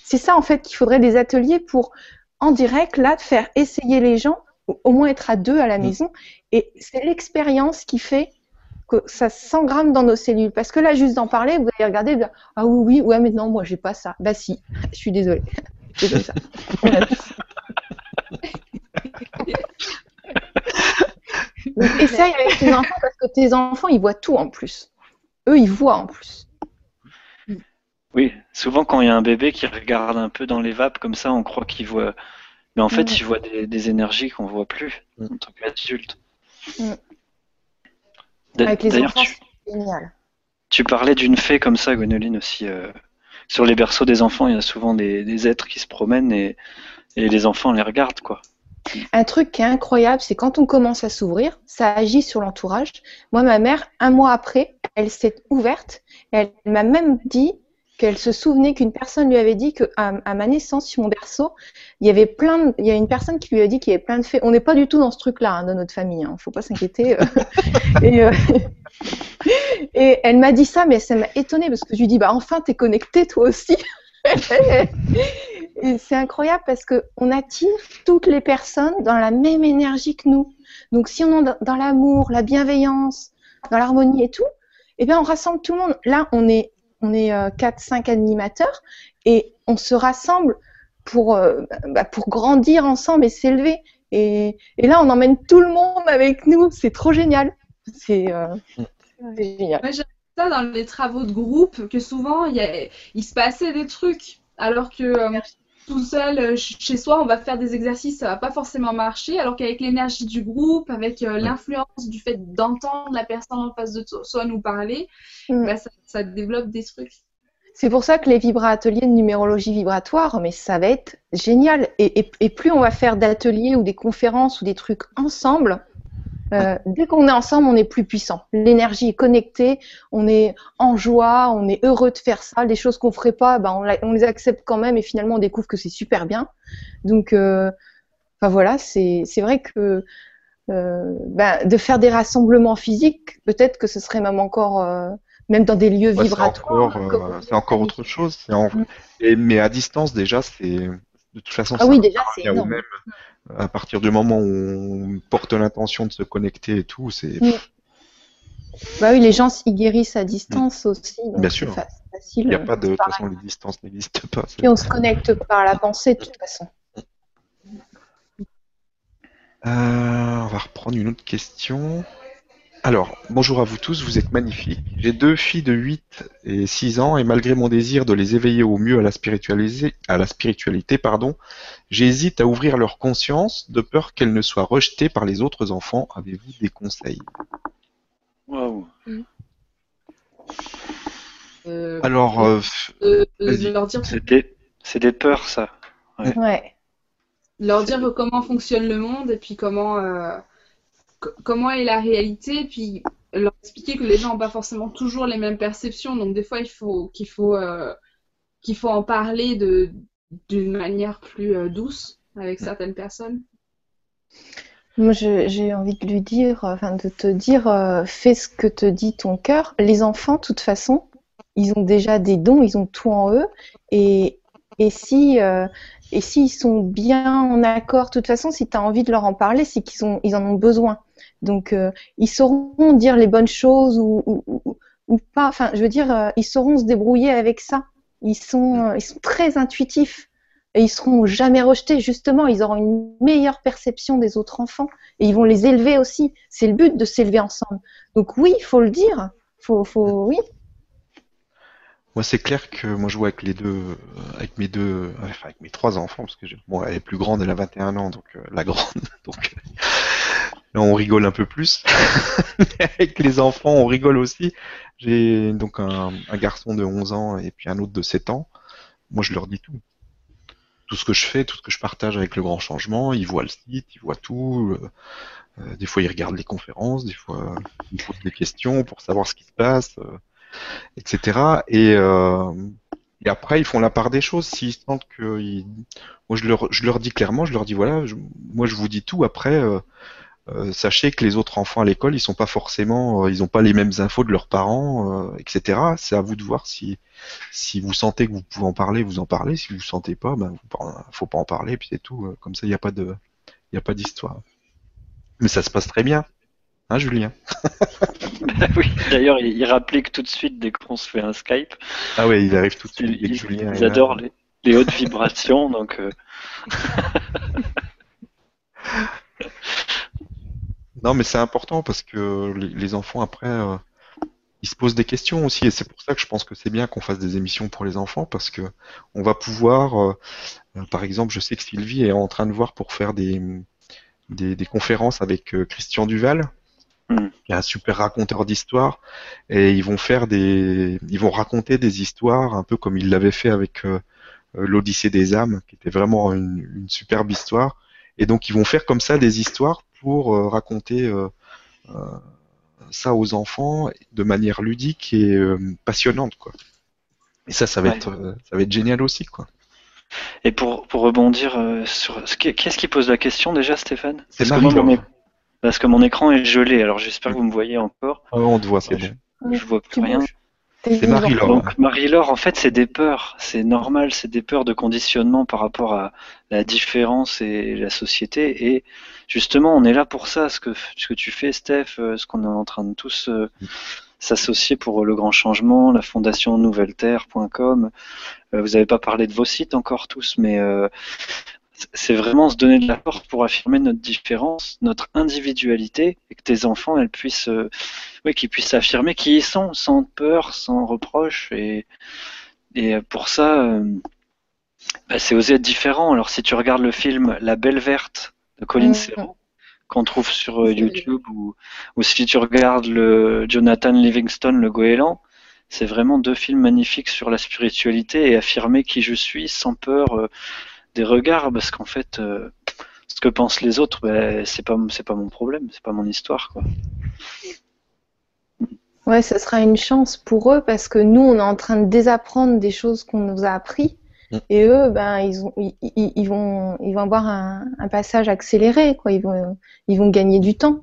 C'est ça, en fait, qu'il faudrait des ateliers pour, en direct, là, de faire essayer les gens, au- au moins être à deux à la Mm. maison. Et c'est l'expérience qui fait que ça s'engramme dans nos cellules. Parce que là, juste d'en parler, vous allez regarder, vous allez dire, ah oui, oui, ouais, mais non, moi, j'ai pas ça. Bah si, je suis désolée. J'ai pas ça. Donc, essaye avec tes enfants parce que tes enfants, ils voient tout en plus. Eux, ils voient en plus. Oui, souvent quand il y a un bébé qui regarde un peu dans les vapes comme ça, on croit qu'il voit. Mais en fait, Ouais. il voit des, des énergies qu'on voit plus en tant qu'adulte. Mm. Avec les enfants, tu, c'est génial. tu parlais d'une fée comme ça, Gwenoline aussi. euh, sur les berceaux des enfants, il y a souvent des, des êtres qui se promènent et, et les enfants les regardent, quoi. Un truc qui est incroyable, c'est quand on commence à s'ouvrir, ça agit sur l'entourage. Moi, ma mère, un mois après, elle s'est ouverte. Et elle m'a même dit qu'elle se souvenait qu'une personne lui avait dit que à, ma naissance, sur mon berceau, il y avait plein, de- il y a une personne qui lui a dit qu'il y avait plein de fées. On n'est pas du tout dans ce truc-là hein, dans notre famille. Hein, faut pas s'inquiéter. euh. et, euh, et elle m'a dit ça, mais ça m'a étonnée parce que je lui dis bah enfin t'es connecté toi aussi. C'est incroyable parce que on attire toutes les personnes dans la même énergie que nous. Donc si on est dans l'amour, la bienveillance, dans l'harmonie et tout, eh bien on rassemble tout le monde. Là, on est on est 4-5 animateurs et on se rassemble pour euh, bah, pour grandir ensemble et s'élever. Et, et là, on emmène tout le monde avec nous. C'est trop génial. C'est euh, génial. Moi, j'ai ça dans les travaux de groupe, que souvent, il, y a- il se passait des trucs, alors que euh, tout seul, euh, ch- chez soi, on va faire des exercices, ça va pas forcément marcher, alors qu'avec l'énergie du groupe, avec euh, l'influence du fait d'entendre la personne en face de soi nous parler, Mm. bah, ça, ça développe des trucs. C'est pour ça que les vibra-ateliers de numérologie vibratoire, mais ça va être génial. Et, et- et plus on va faire d'ateliers ou des conférences ou des trucs ensemble, euh, dès qu'on est ensemble, on est plus puissant. L'énergie est connectée, on est en joie, on est heureux de faire ça. Les choses qu'on ferait pas, ben on, les accepte quand même et finalement on découvre que c'est super bien. Donc, euh, voilà, c'est vrai que euh, ben, de faire des rassemblements physiques, peut-être que ce serait même encore, euh, même dans des lieux Ouais, c'est vibratoires. encore, euh, c'est encore autre chose. en- Mm. et- mais à distance, déjà, c'est de toute façon, Ah oui, déjà, c'est même. À partir du moment où on porte l'intention de se connecter et tout, c'est Mm. Bah oui, les gens s'y guérissent à distance aussi. donc Bien sûr. fa- facile. il n'y a pas de, de toute façon, les distances n'existent pas. Puis on se connecte par la pensée de toute façon. Euh, on va reprendre une autre question. Alors, bonjour à vous tous, vous êtes magnifiques. J'ai deux filles de 8 et 6 ans et malgré mon désir de les éveiller au mieux à la, spiritualité, à la spiritualité, pardon, j'hésite à ouvrir leur conscience de peur qu'elles ne soient rejetées par les autres enfants. Avez-vous des conseils? Waouh. Euh, Alors, euh, dire C'est des, peurs, ça. Ouais. leur dire comment fonctionne le monde et puis comment, euh, co- comment est la réalité, puis leur expliquer que les gens n'ont pas forcément toujours les mêmes perceptions, donc des fois il faut qu'il faut euh, qu'il faut en parler de d'une manière plus euh, douce avec certaines personnes. Moi, j'ai envie de lui dire, euh, enfin, de te dire, fais ce que te dit ton cœur. Les enfants, de toute façon, ils ont déjà des dons, ils ont tout en eux. Et, et si, et s'ils sont bien en accord, de toute façon, si tu as envie de leur en parler, c'est qu'ils ils en ont besoin. Donc, euh, ils sauront dire les bonnes choses ou, pas. Enfin, je veux dire, euh, ils sauront se débrouiller avec ça. Ils sont, euh, ils sont très intuitifs. et ils seront jamais rejetés. Justement, ils auront une meilleure perception des autres enfants et ils vont les élever aussi. C'est le but de s'élever ensemble. Donc oui, il faut le dire. Faut, faut, oui. Moi, c'est clair que moi, je vois avec les deux, euh, avec mes deux, enfin, avec mes trois enfants, parce que bon, elle est plus grande, elle a 21 ans, donc euh, la grande, donc là, on rigole un peu plus. avec les enfants, on rigole aussi. J'ai donc un, garçon de 11 ans et puis un autre de 7 ans. Moi, je leur dis tout tout ce que je fais, tout ce que je partage avec le grand changement, ils voient le site, ils voient tout. Euh, euh, des fois, ils regardent les conférences, des fois, ils posent des questions pour savoir ce qui se passe, euh, etc. Et, et, après, ils font la part des choses. S'ils sentent que, moi, je leur, je leur dis clairement, je leur dis voilà, moi, je vous dis tout. Après, euh, sachez que les autres enfants à l'école, ils sont pas forcément, euh, ils n'ont pas les mêmes infos de leurs parents, euh, etc. C'est à vous de voir si si vous sentez que vous pouvez en parler, vous en parlez. Si vous sentez pas, ben faut pas en parler, puis c'est tout. Comme ça, il n'y a pas d'histoire. Mais ça se passe très bien, hein, Julien Oui. D'ailleurs, il, rappelait que tout de suite dès qu'on se fait un Skype. Ah oui, il arrive tout de suite. Ils, Julien ils adorent les, les, hautes vibrations, donc. Non, mais c'est important parce que les, enfants après, euh, ils se posent des questions aussi, et c'est pour ça que je pense que c'est bien qu'on fasse des émissions pour les enfants parce que on va pouvoir, euh, euh, par exemple, je sais que Sylvie est en train de voir pour faire des des, conférences avec Christian Duval, mm. qui est un super raconteur d'histoires, et ils vont faire des, ils vont raconter des histoires un peu comme il l'avait fait avec l'Odyssée des âmes, qui était vraiment une, une superbe histoire. Et donc ils vont faire comme ça des histoires pour euh, raconter euh, euh, ça aux enfants de manière ludique et passionnante, quoi. Et ça, ça va être, ça va être génial aussi, quoi. Et pour, pour rebondir sur ce qui, ce qui pose la question déjà, Stéphane? C'est. Parce que mon écran est gelé, alors j'espère que vous me voyez encore. Ah, on te voit, c'est bon. Je vois plus rien. C'est Marie-Laure. Donc Marie-Laure, en fait, c'est des peurs. C'est normal, c'est des peurs de conditionnement par rapport à la différence et la société. Et justement, on est là pour ça. Ce que, ce que tu fais, Steph, euh, ce qu'on est en train de tous euh, s'associer pour le grand changement, la fondation nouvelleterre.com. Euh, vous n'avez pas parlé de vos sites encore tous, mais c'est vraiment se donner de la force pour affirmer notre différence, notre individualité, et que tes enfants, elles puissent, euh, oui, qu'ils puissent affirmer qui ils sont, sans peur, sans reproche. Et, et pour ça, euh, bah, c'est oser être différent. Alors si tu regardes le film La Belle Verte de Colin Serrault, qu'on trouve sur euh, YouTube, ou, ou, si tu regardes le Jonathan Livingstone, le goéland, c'est vraiment deux films magnifiques sur la spiritualité et affirmer qui je suis sans peur des regards parce qu'en fait, euh, ce que pensent les autres, ben, c'est pas c'est pas mon problème, c'est pas mon histoire quoi. Ouais, ce sera une chance pour eux parce que nous, on est en train de désapprendre des choses qu'on nous a appris. Mm. Et eux, ben, ils, ont, ils, vont, ils vont avoir un, passage accéléré, quoi. Ils vont, ils vont gagner du temps.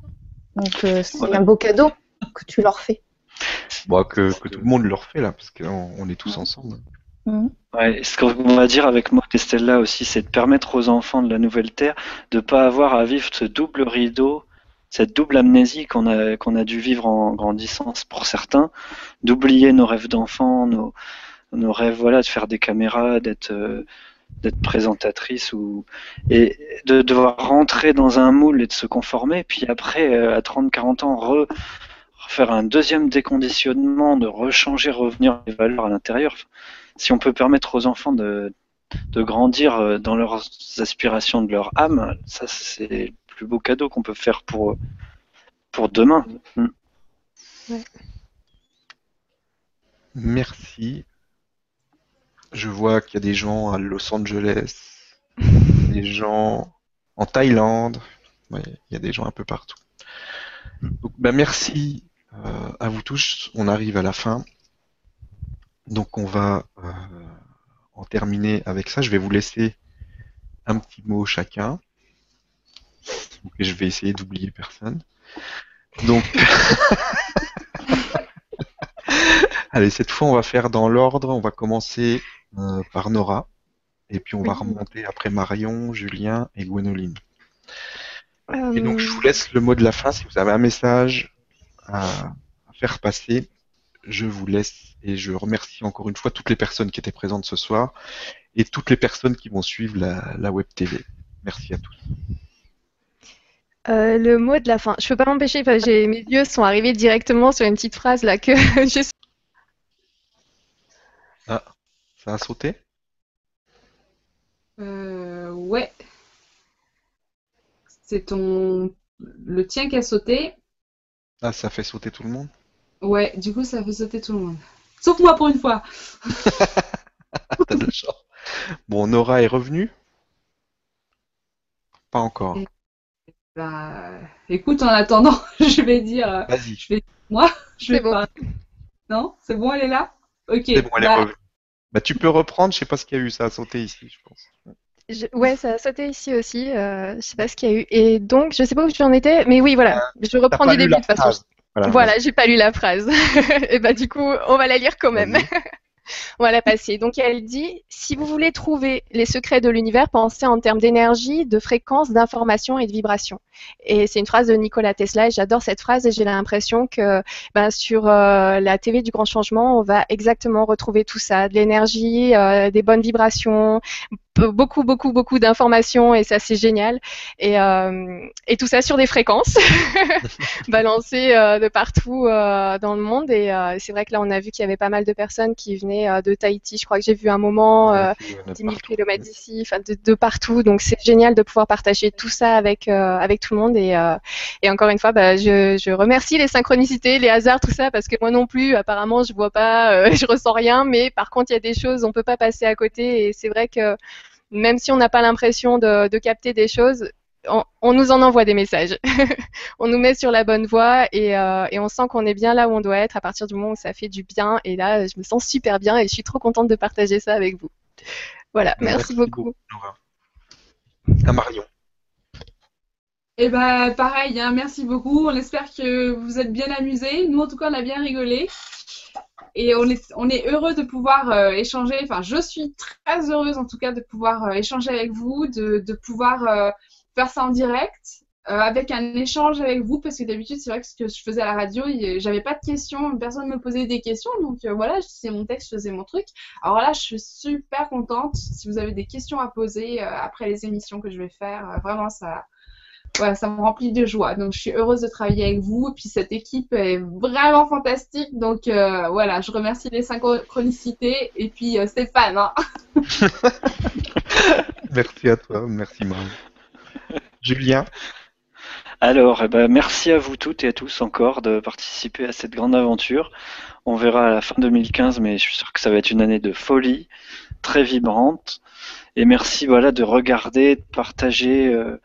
Donc, euh, c'est un beau cadeau que tu leur fais. Bon, que, que, tout le monde leur fait là, parce qu'on on est tous ensemble. Mm. Ouais, ce qu'on va dire avec moi et Stella aussi, c'est de permettre aux enfants de la nouvelle terre de pas avoir à vivre ce double rideau, cette double amnésie qu'on a qu'on a dû vivre en grandissant pour certains, d'oublier nos rêves d'enfants, nos, nos rêves voilà de faire des caméras, d'être euh, d'être présentatrice ou et de devoir rentrer dans un moule et de se conformer, puis après euh, à 30 40 ans re refaire un deuxième déconditionnement, de rechanger, revenir les valeurs à l'intérieur si on peut permettre aux enfants de, de grandir euh, dans leurs aspirations de leur âme, ça c'est le plus beau cadeau qu'on peut faire pour, pour demain. Mm. Merci. Je vois qu'il y a des gens à Los Angeles, des gens en Thaïlande, il y a des gens un peu partout. Donc, bah, merci euh, à vous tous. On arrive à la fin. Donc on va euh, en terminer avec ça. Je vais vous laisser un petit mot chacun. Et je vais essayer d'oublier personne. Donc, allez, cette fois, on va faire dans l'ordre. On va commencer euh, par Nora. Et puis, on va remonter après Marion, Julien et Gwénoline. Et donc, je vous laisse le mot de la fin. Si vous avez un message à faire passer, je vous laisse et je remercie encore une fois toutes les personnes qui étaient présentes ce soir et toutes les personnes qui vont suivre la, la web TV. Merci à tous. Euh, le mot de la fin. Je peux pas m'empêcher, mes yeux sont arrivés directement sur une petite phrase là que je Ça a sauté? Euh, ouais. C'est ton... Le tien qui a sauté. Ah, ça fait sauter tout le monde? Ouais, du coup, ça fait sauter tout le monde. Sauf moi pour une fois. T'as de la chance. Bon, Nora est revenue? Pas encore. Bah, écoute, en attendant, je vais dire... euh, Vas-y. Je vais C'est bon. pas... Non? C'est bon, elle est là? Ok. C'est bon, elle est bah, revenue. Bah, tu peux reprendre, je sais pas ce qu'il y a eu, ça a sauté ici, je pense. Je- Ouais, ça a sauté ici aussi. Euh, je sais pas ce qu'il y a eu. Et donc, je sais pas où j'en étais, mais oui, voilà. Je T'as reprends du début de toute façon. Voilà. Voilà, j'ai pas lu la phrase. Et bah du coup, on va la lire quand même. On va la passer. Donc elle dit si vous voulez trouver les secrets de l'univers, pensez en termes d'énergie, de fréquence, d'information et de vibration. Et c'est une phrase de Nikola Tesla et j'adore cette phrase et j'ai l'impression que ben, sur euh, la TV du Grand Changement, on va exactement retrouver tout ça, de l'énergie, euh, des bonnes vibrations, beaucoup, beaucoup, beaucoup d'informations et ça c'est génial. Et, euh, et tout ça sur des fréquences balancées euh, de partout euh, dans le monde. Et euh, c'est vrai que là on a vu qu'il y avait pas mal de personnes qui venaient euh, de Tahiti. Je crois que j'ai vu un moment. euh, 10 000 km d'ici, enfin de, de partout. Donc c'est génial de pouvoir partager tout ça avec euh, avec tout le monde. Et, euh, et encore une fois, bah, je, je remercie les synchronicités, les hasards, tout ça, parce que moi non plus, apparemment, je vois pas, euh, je ressens rien. Mais par contre, il y a des choses, on peut pas passer à côté. Et c'est vrai que même si on n'a pas l'impression de, de capter des choses, on, on nous en envoie des messages. on nous met sur la bonne voie et, euh, et on sent qu'on est bien là où on doit être à partir du moment où ça fait du bien. Et là, je me sens super bien et je suis trop contente de partager ça avec vous. Voilà, merci, beaucoup. À Marion. Et bah pareil, hein, merci beaucoup. On espère que vous êtes bien amusés. Nous, en tout cas, on a bien rigolé. Et on est, on est heureux de pouvoir euh, échanger. Enfin, je suis très heureuse, en tout cas, de pouvoir euh, échanger avec vous, de, de pouvoir euh, faire ça en direct, avec un échange avec vous, parce que d'habitude, c'est vrai que ce que je faisais à la radio, j'avais pas de questions, personne me posait des questions. Donc voilà, c'est mon texte, je faisais mon truc. Alors là, je suis super contente. Si vous avez des questions à poser après les émissions que je vais faire, vraiment, ça voilà, ça me remplit de joie. Donc, je suis heureuse de travailler avec vous. Et puis, cette équipe est vraiment fantastique. Donc, euh, voilà, je remercie les synchronicités. Et puis, euh, Stéphane. hein. Merci à toi, merci Marion. Julien, Alors, eh ben, merci à vous toutes et à tous encore de participer à cette grande aventure. On verra à la fin 2015, mais je suis sûr que ça va être une année de folie, très vibrante. Et merci voilà, de regarder, de partager euh,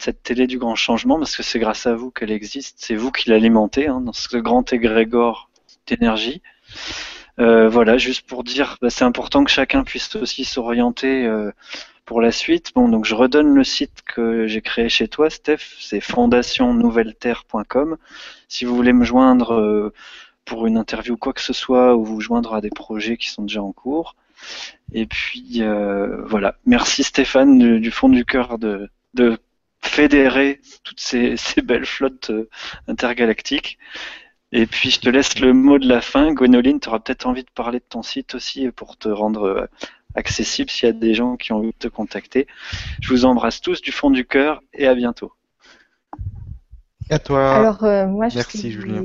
cette télé du grand changement, parce que c'est grâce à vous qu'elle existe. C'est vous qui l'alimentez hein, dans ce grand égrégore d'énergie. Euh, voilà, juste pour dire, bah, c'est important que chacun puisse aussi s'orienter euh, pour la suite. Bon, donc je redonne le site que j'ai créé chez toi, Steph, c'est fondationnouvelleterre.com. Si vous voulez me joindre euh, pour une interview ou quoi que ce soit, ou vous joindre à des projets qui sont déjà en cours. Et puis voilà, merci Stéphane du, fond du cœur de fédérer toutes ces, ces belles flottes euh, intergalactiques. Et puis je te laisse le mot de la fin. Gwénoline, tu auras peut-être envie de parler de ton site aussi pour te rendre euh, accessible s'il y a des gens qui ont envie de te contacter. Je vous embrasse tous du fond du cœur et à bientôt. à toi. Alors, euh, moi, je Merci, suis- Julien.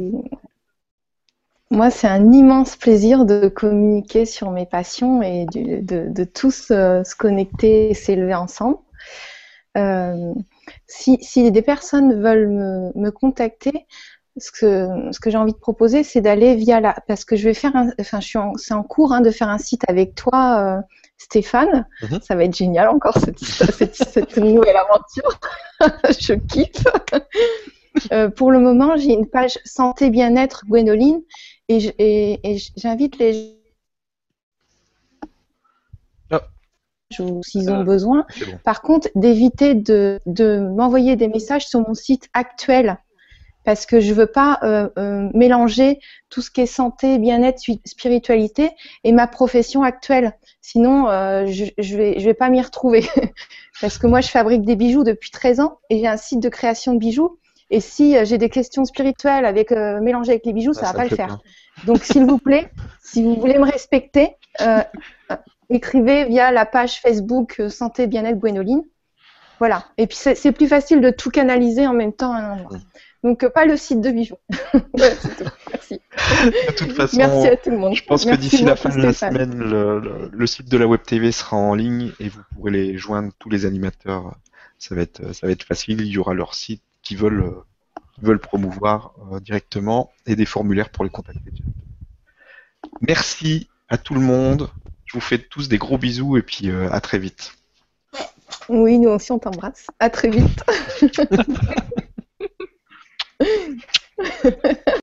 Moi, c'est un immense plaisir de communiquer sur mes passions et de, de tous euh, se connecter et s'élever ensemble. Euh, si, si des personnes veulent me, me contacter, ce que, ce que j'ai envie de proposer, c'est d'aller via la, parce que je vais faire un, enfin, c'est en cours hein, de faire un site avec toi, euh, Stéphane. Mhm. Ça va être génial encore cette, cette, cette nouvelle aventure. je kiffe. Euh, pour le moment, j'ai une page santé bien-être Gwénoline et j'invite les gens s'ils ont Euh, besoin. Bon. Par contre, d'éviter de, de m'envoyer des messages sur mon site actuel parce que je veux pas euh, euh, mélanger tout ce qui est santé, bien-être, spi- spiritualité et ma profession actuelle. Sinon, euh, je, je vais je vais pas m'y retrouver parce que moi, je fabrique des bijoux depuis 13 ans et j'ai un site de création de bijoux Et si euh, j'ai des questions spirituelles avec euh, mélangées avec les bijoux, ça, Ah, va pas le faire. Donc, s'il vous plaît, si vous voulez me respecter, écrivez via la page Facebook euh, Santé Bien-être Gwénoline. Voilà. Et puis, c'est plus facile de tout canaliser en même temps à un endroit. Donc, euh, pas le site de bijoux. voilà, c'est tout. Merci. De toute façon, Merci à tout le monde. je pense que d'ici la fin de la semaine, le, le- le site de la Web TV sera en ligne et vous pourrez les joindre tous les animateurs. Ça va être, ça va être facile. Il y aura leur site qui veulent, qui veulent promouvoir euh, directement et des formulaires pour les contacter. Merci à tout le monde. Je vous fais tous des gros bisous et puis euh, à très vite. Oui, nous aussi, on t'embrasse. À très vite.